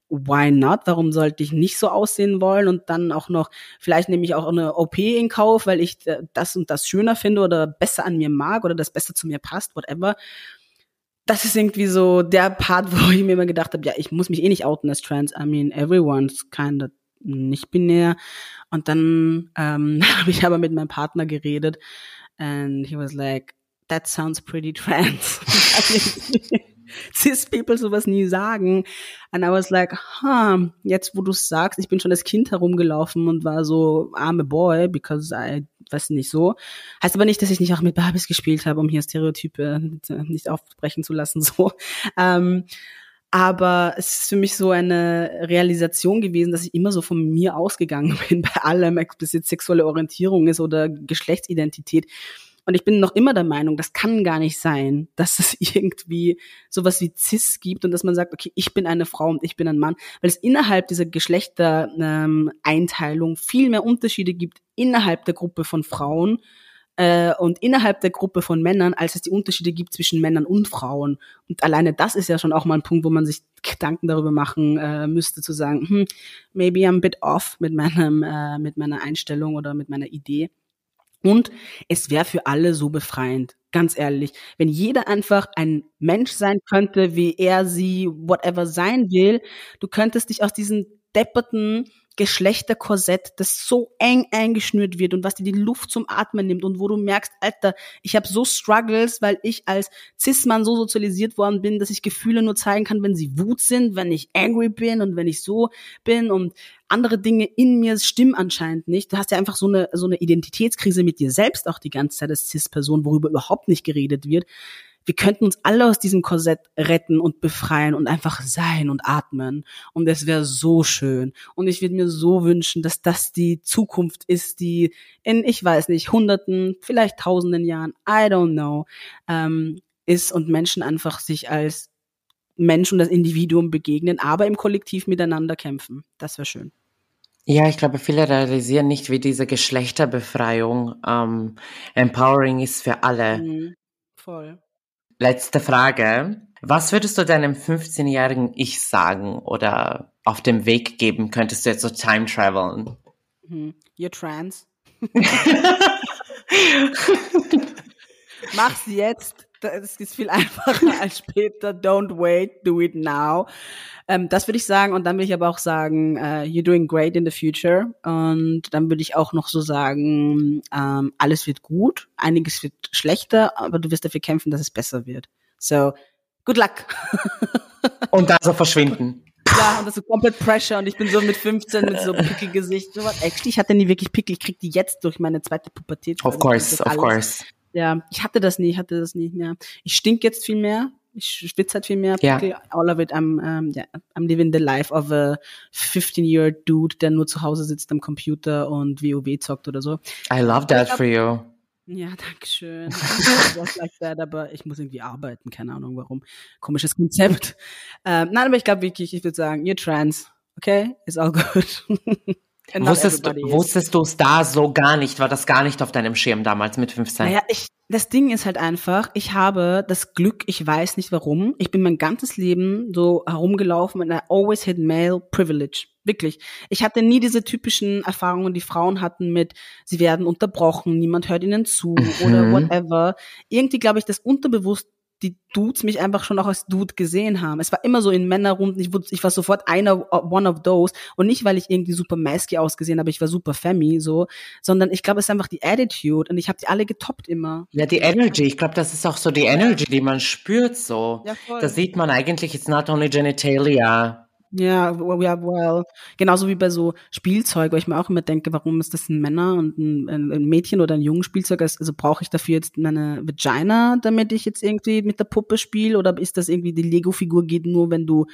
S2: why not? Warum sollte ich nicht so aussehen wollen und dann auch noch, vielleicht nehme ich auch eine OP in Kauf, weil ich äh, das und das schöner finde oder besser an mir mag oder das besser zu mir passt, whatever. Das ist irgendwie so der Part, wo ich mir immer gedacht habe, ja, ich muss mich eh nicht outen als trans. I mean, everyone's kind of nicht binär. Und dann ähm, habe ich aber mit meinem Partner geredet and he was like, that sounds pretty trans. Cis People sowas nie sagen. And I was like, huh, jetzt wo du sagst, ich bin schon als Kind herumgelaufen und war so arme Boy, because I, weiß nicht so. Heißt aber nicht, dass ich nicht auch mit Barbies gespielt habe, um hier Stereotype nicht aufbrechen zu lassen, so. Ähm, aber es ist für mich so eine Realisation gewesen, dass ich immer so von mir ausgegangen bin bei allem, ob das jetzt sexuelle Orientierung ist oder Geschlechtsidentität. Und ich bin noch immer der Meinung, das kann gar nicht sein, dass es irgendwie sowas wie Cis gibt und dass man sagt, okay, ich bin eine Frau und ich bin ein Mann, weil es innerhalb dieser Geschlechtereinteilung ähm, viel mehr Unterschiede gibt innerhalb der Gruppe von Frauen äh, und innerhalb der Gruppe von Männern, als es die Unterschiede gibt zwischen Männern und Frauen. Und alleine das ist ja schon auch mal ein Punkt, wo man sich Gedanken darüber machen äh, müsste, zu sagen, hm, maybe I'm a bit off mit meinem, äh, mit meiner Einstellung oder mit meiner Idee. Und es wäre für alle so befreiend, ganz ehrlich. Wenn jeder einfach ein Mensch sein könnte, wie er, sie, whatever sein will, du könntest dich aus diesen depperten Geschlechterkorsett, das so eng eingeschnürt wird und was dir die Luft zum Atmen nimmt und wo du merkst, Alter, ich habe so Struggles, weil ich als Cis-Mann so sozialisiert worden bin, dass ich Gefühle nur zeigen kann, wenn sie Wut sind, wenn ich angry bin und wenn ich so bin und andere Dinge in mir stimmen anscheinend nicht. Du hast ja einfach so eine, so eine Identitätskrise mit dir selbst auch die ganze Zeit als Cis-Person, worüber überhaupt nicht geredet wird wir könnten uns alle aus diesem Korsett retten und befreien und einfach sein und atmen. Und es wäre so schön. Und ich würde mir so wünschen, dass das die Zukunft ist, die in, ich weiß nicht, hunderten, vielleicht tausenden Jahren, I don't know, ähm, ist und Menschen einfach sich als Mensch und das Individuum begegnen, aber im Kollektiv miteinander kämpfen. Das wäre schön.
S1: Ja, ich glaube, viele realisieren nicht, wie diese Geschlechterbefreiung ähm, empowering ist für alle. Mhm,
S2: voll.
S1: Letzte Frage. Was würdest du deinem 15-jährigen Ich sagen oder auf dem Weg geben? Könntest du jetzt so time traveln?
S2: Hm. You're trans. Mach's jetzt. Das ist viel einfacher als später. Don't wait, do it now. Ähm, das würde ich sagen. Und dann würde ich aber auch sagen, uh, you're doing great in the future. Und dann würde ich auch noch so sagen, ähm, alles wird gut, einiges wird schlechter, aber du wirst dafür kämpfen, dass es besser wird. So, good luck.
S1: und dann so verschwinden.
S2: Ja, und das ist so komplett Pressure und ich bin so mit 15 mit so Pickelgesicht. Actually, ich hatte nie wirklich Pickel, ich krieg die jetzt durch meine zweite Pubertät.
S1: Of course, of course.
S2: Ja, ich hatte das nie, ich hatte das nie. Ja. Ich stink jetzt viel mehr. Ich schwitze halt viel mehr. Ja. All of it. I'm, um, yeah, I'm living the life of a 15-year dude, der nur zu Hause sitzt am Computer und WoW zockt oder so.
S1: I love that for you.
S2: Ja, danke schön. like that, aber ich muss irgendwie arbeiten, keine Ahnung warum. Komisches Konzept. Ähm, nein, aber ich glaube wirklich, ich würde sagen, you're trans, okay? It's all good.
S1: Wusstest, wusstest du es da so gar nicht? War das gar nicht auf deinem Schirm damals mit 15?
S2: Naja, ich, das Ding ist halt einfach, ich habe das Glück, ich weiß nicht warum. Ich bin mein ganzes Leben so herumgelaufen und I always had male privilege. Wirklich. Ich hatte nie diese typischen Erfahrungen, die Frauen hatten mit, sie werden unterbrochen, niemand hört ihnen zu mhm. oder whatever. Irgendwie glaube ich, das unterbewusst die Dudes mich einfach schon auch als Dude gesehen haben. Es war immer so in Männerrunden, ich, wurde, ich war sofort einer, one of those. Und nicht, weil ich irgendwie super masky ausgesehen habe, ich war super femmy, so, sondern ich glaube, es ist einfach die Attitude und ich habe die alle getoppt immer.
S1: Ja, die Energy. Ich glaube, das ist auch so die Energy, die man spürt, so. Ja, voll. Das sieht man eigentlich, it's not only genitalia.
S2: Ja, ja, well, genauso wie bei so Spielzeug, weil ich mir auch immer denke, warum ist das ein Männer und ein, ein Mädchen oder ein jungen Spielzeug? Also, also brauche ich dafür jetzt meine Vagina, damit ich jetzt irgendwie mit der Puppe spiele? Oder ist das irgendwie die Lego-Figur geht nur, wenn du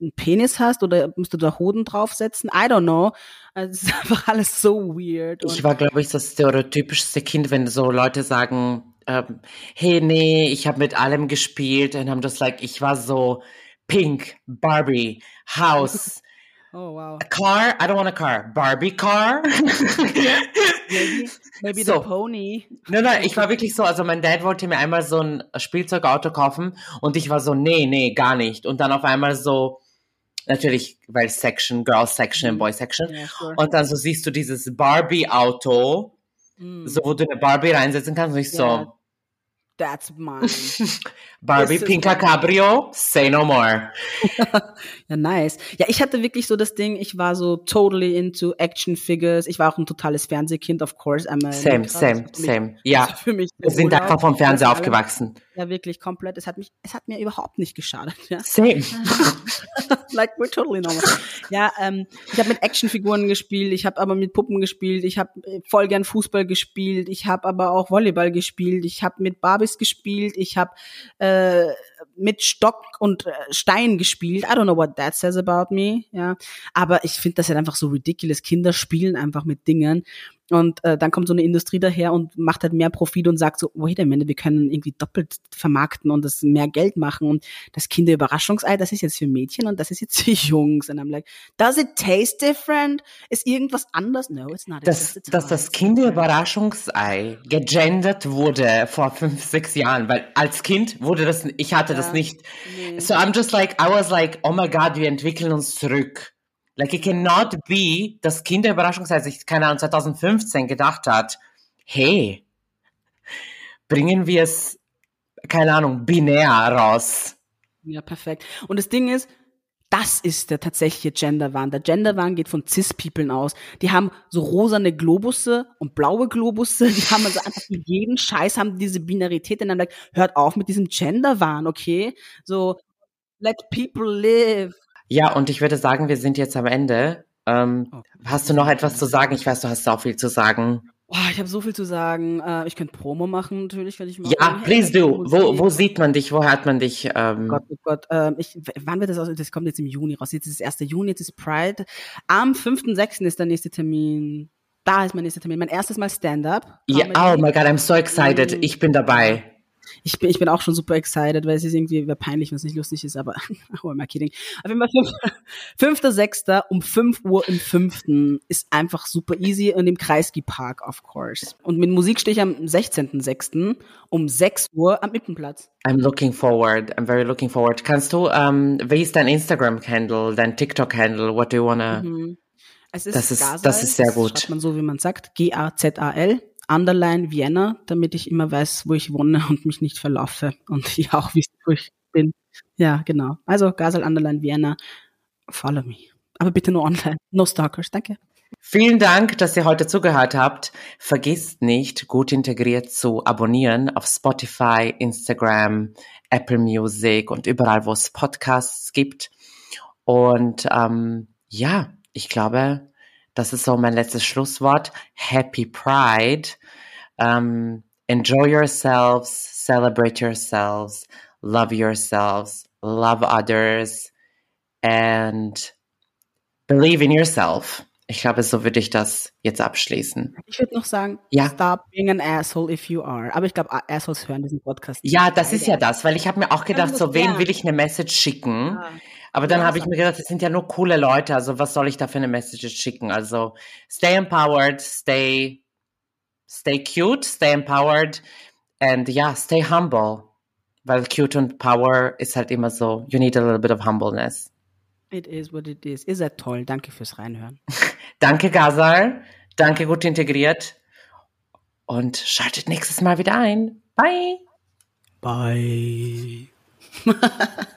S2: einen Penis hast oder musst du da Hoden draufsetzen? I don't know. Also, es ist einfach alles so weird.
S1: Ich war, glaube ich, das stereotypischste Kind, wenn so Leute sagen, ähm, hey, nee, ich habe mit allem gespielt und haben das like, ich war so pink, Barbie, house.
S2: Oh wow.
S1: A car? I don't want a car. Barbie car?
S2: maybe maybe so. the pony.
S1: Nein, nein, ich war wirklich so, also mein Dad wollte mir einmal so ein Spielzeugauto kaufen und ich war so, nee, nee, gar nicht. Und dann auf einmal so, natürlich, weil Section, Girls Section, mhm. Boy Section. Yeah, sure. Und dann so siehst du dieses Barbie-Auto, mm. so wo du eine Barbie reinsetzen kannst und ich yeah. so,
S2: That's mine.
S1: Barbie Pinka Cabrio, say no more.
S2: ja, nice. Ja, ich hatte wirklich so das Ding, ich war so totally into Action Figures. Ich war auch ein totales Fernsehkind, of course.
S1: same, same, same. Ja, für mich wir sind einfach vom Fernseher aufgewachsen.
S2: Ja, wirklich komplett. Es hat mich, es hat mir überhaupt nicht geschadet. Ja?
S1: Same.
S2: like we're totally normal. Ja, ähm, ich habe mit Actionfiguren gespielt, ich habe aber mit Puppen gespielt, ich habe äh, voll gern Fußball gespielt, ich habe aber auch Volleyball gespielt, ich habe mit Barbies gespielt, ich habe äh, mit Stock und äh, Stein gespielt. I don't know what that says about me, ja. Aber ich finde das halt einfach so ridiculous. Kinder spielen einfach mit Dingen. Und äh, dann kommt so eine Industrie daher und macht halt mehr Profit und sagt so, wait a minute, wir können irgendwie doppelt vermarkten und das mehr Geld machen. Und das Kinderüberraschungsei, das ist jetzt für Mädchen und das ist jetzt für Jungs. Und I'm like, does it taste different? Ist irgendwas anders? No, it's not.
S1: Dass, dass das Kinderüberraschungsei gegendert wurde vor fünf, sechs Jahren, weil als Kind wurde das, ich hatte ja, das nicht. Nee. So I'm just like, I was like, oh my God, wir entwickeln uns zurück. Like it cannot be, dass Kinderüberraschungsei sich, keine Ahnung, 2015 gedacht hat, hey, bringen wir es, keine Ahnung, binär raus.
S2: Ja, perfekt. Und das Ding ist, das ist der tatsächliche Genderwahn. Der Genderwahn geht von Cis-Peoplen aus. Die haben so rosane Globusse und blaue Globusse. Die haben also einfach für jeden Scheiß haben diese Binarität. Und dann like, hört auf mit diesem Genderwahn, okay? So, let people live.
S1: Ja, und ich würde sagen, wir sind jetzt am Ende. Ähm, oh. Hast du noch etwas zu sagen? Ich weiß, du hast auch viel zu sagen.
S2: Oh, ich habe so viel zu sagen. Äh, ich könnte Promo machen, natürlich, wenn ich
S1: mal. Ja, please do. Wo, wo sieht man dich? Wo hört man dich?
S2: Ähm? Oh Gott, oh Gott. Ähm, ich, wann wird das aus? Das kommt jetzt im Juni raus. Jetzt ist das 1. Juni, jetzt ist Pride. Am 5.6. ist der nächste Termin. Da ist mein nächster Termin. Mein erstes Mal Stand-up.
S1: Ja, yeah, oh my God, I'm so excited. Ich bin dabei
S2: ich bin, ich bin auch schon super excited, weil es ist irgendwie peinlich, wenn es nicht lustig ist, aber oh, am I kidding? Auf jeden Fall 5.6. um 5 Uhr im 5. ist einfach super easy und im Kreisky Park, of course. Und mit Musik stehe ich am 16.6. um 6 Uhr am Ippenplatz.
S1: I'm looking forward. I'm very looking forward. Kannst du, ähm, wie ist dein Instagram-Handle, dein TikTok-Handle? What do you wanna... Mhm.
S2: Es ist das ist, Gazal, das ist sehr gut. Das schreibt man so, wie man sagt. G-A-Z-A-L. Underline Vienna, damit ich immer weiß, wo ich wohne und mich nicht verlaufe und ich auch wisst, wo ich bin. Ja, genau. Also Gasel Underline Vienna, follow me. Aber bitte nur online. No stalkers. Danke.
S1: Vielen Dank, dass ihr heute zugehört habt. Vergisst nicht, gut integriert zu abonnieren auf Spotify, Instagram, Apple Music und überall, wo es Podcasts gibt. Und ähm, ja, ich glaube, das ist so mein letztes Schlusswort. Happy Pride. Um, enjoy yourselves, celebrate yourselves, love yourselves, love others and believe in yourself. Ich glaube, so würde ich das jetzt abschließen.
S2: Ich würde noch sagen, ja. stop being an asshole if you are. Aber ich glaube, Assholes hören diesen Podcast.
S1: Ja, das ist ja das, weil ich habe mir auch gedacht, so wen will ich eine Message schicken? Ja. Aber dann habe ich mir gedacht, das sind ja nur coole Leute, also was soll ich da für eine Message schicken? Also stay empowered, stay stay cute, stay empowered and ja, stay humble. Weil cute und power ist halt immer so, you need a little bit of humbleness.
S2: It is what it is. Ihr seid toll. Danke fürs Reinhören.
S1: Danke, Gazal. Danke, gut integriert. Und schaltet nächstes Mal wieder ein. Bye.
S2: Bye.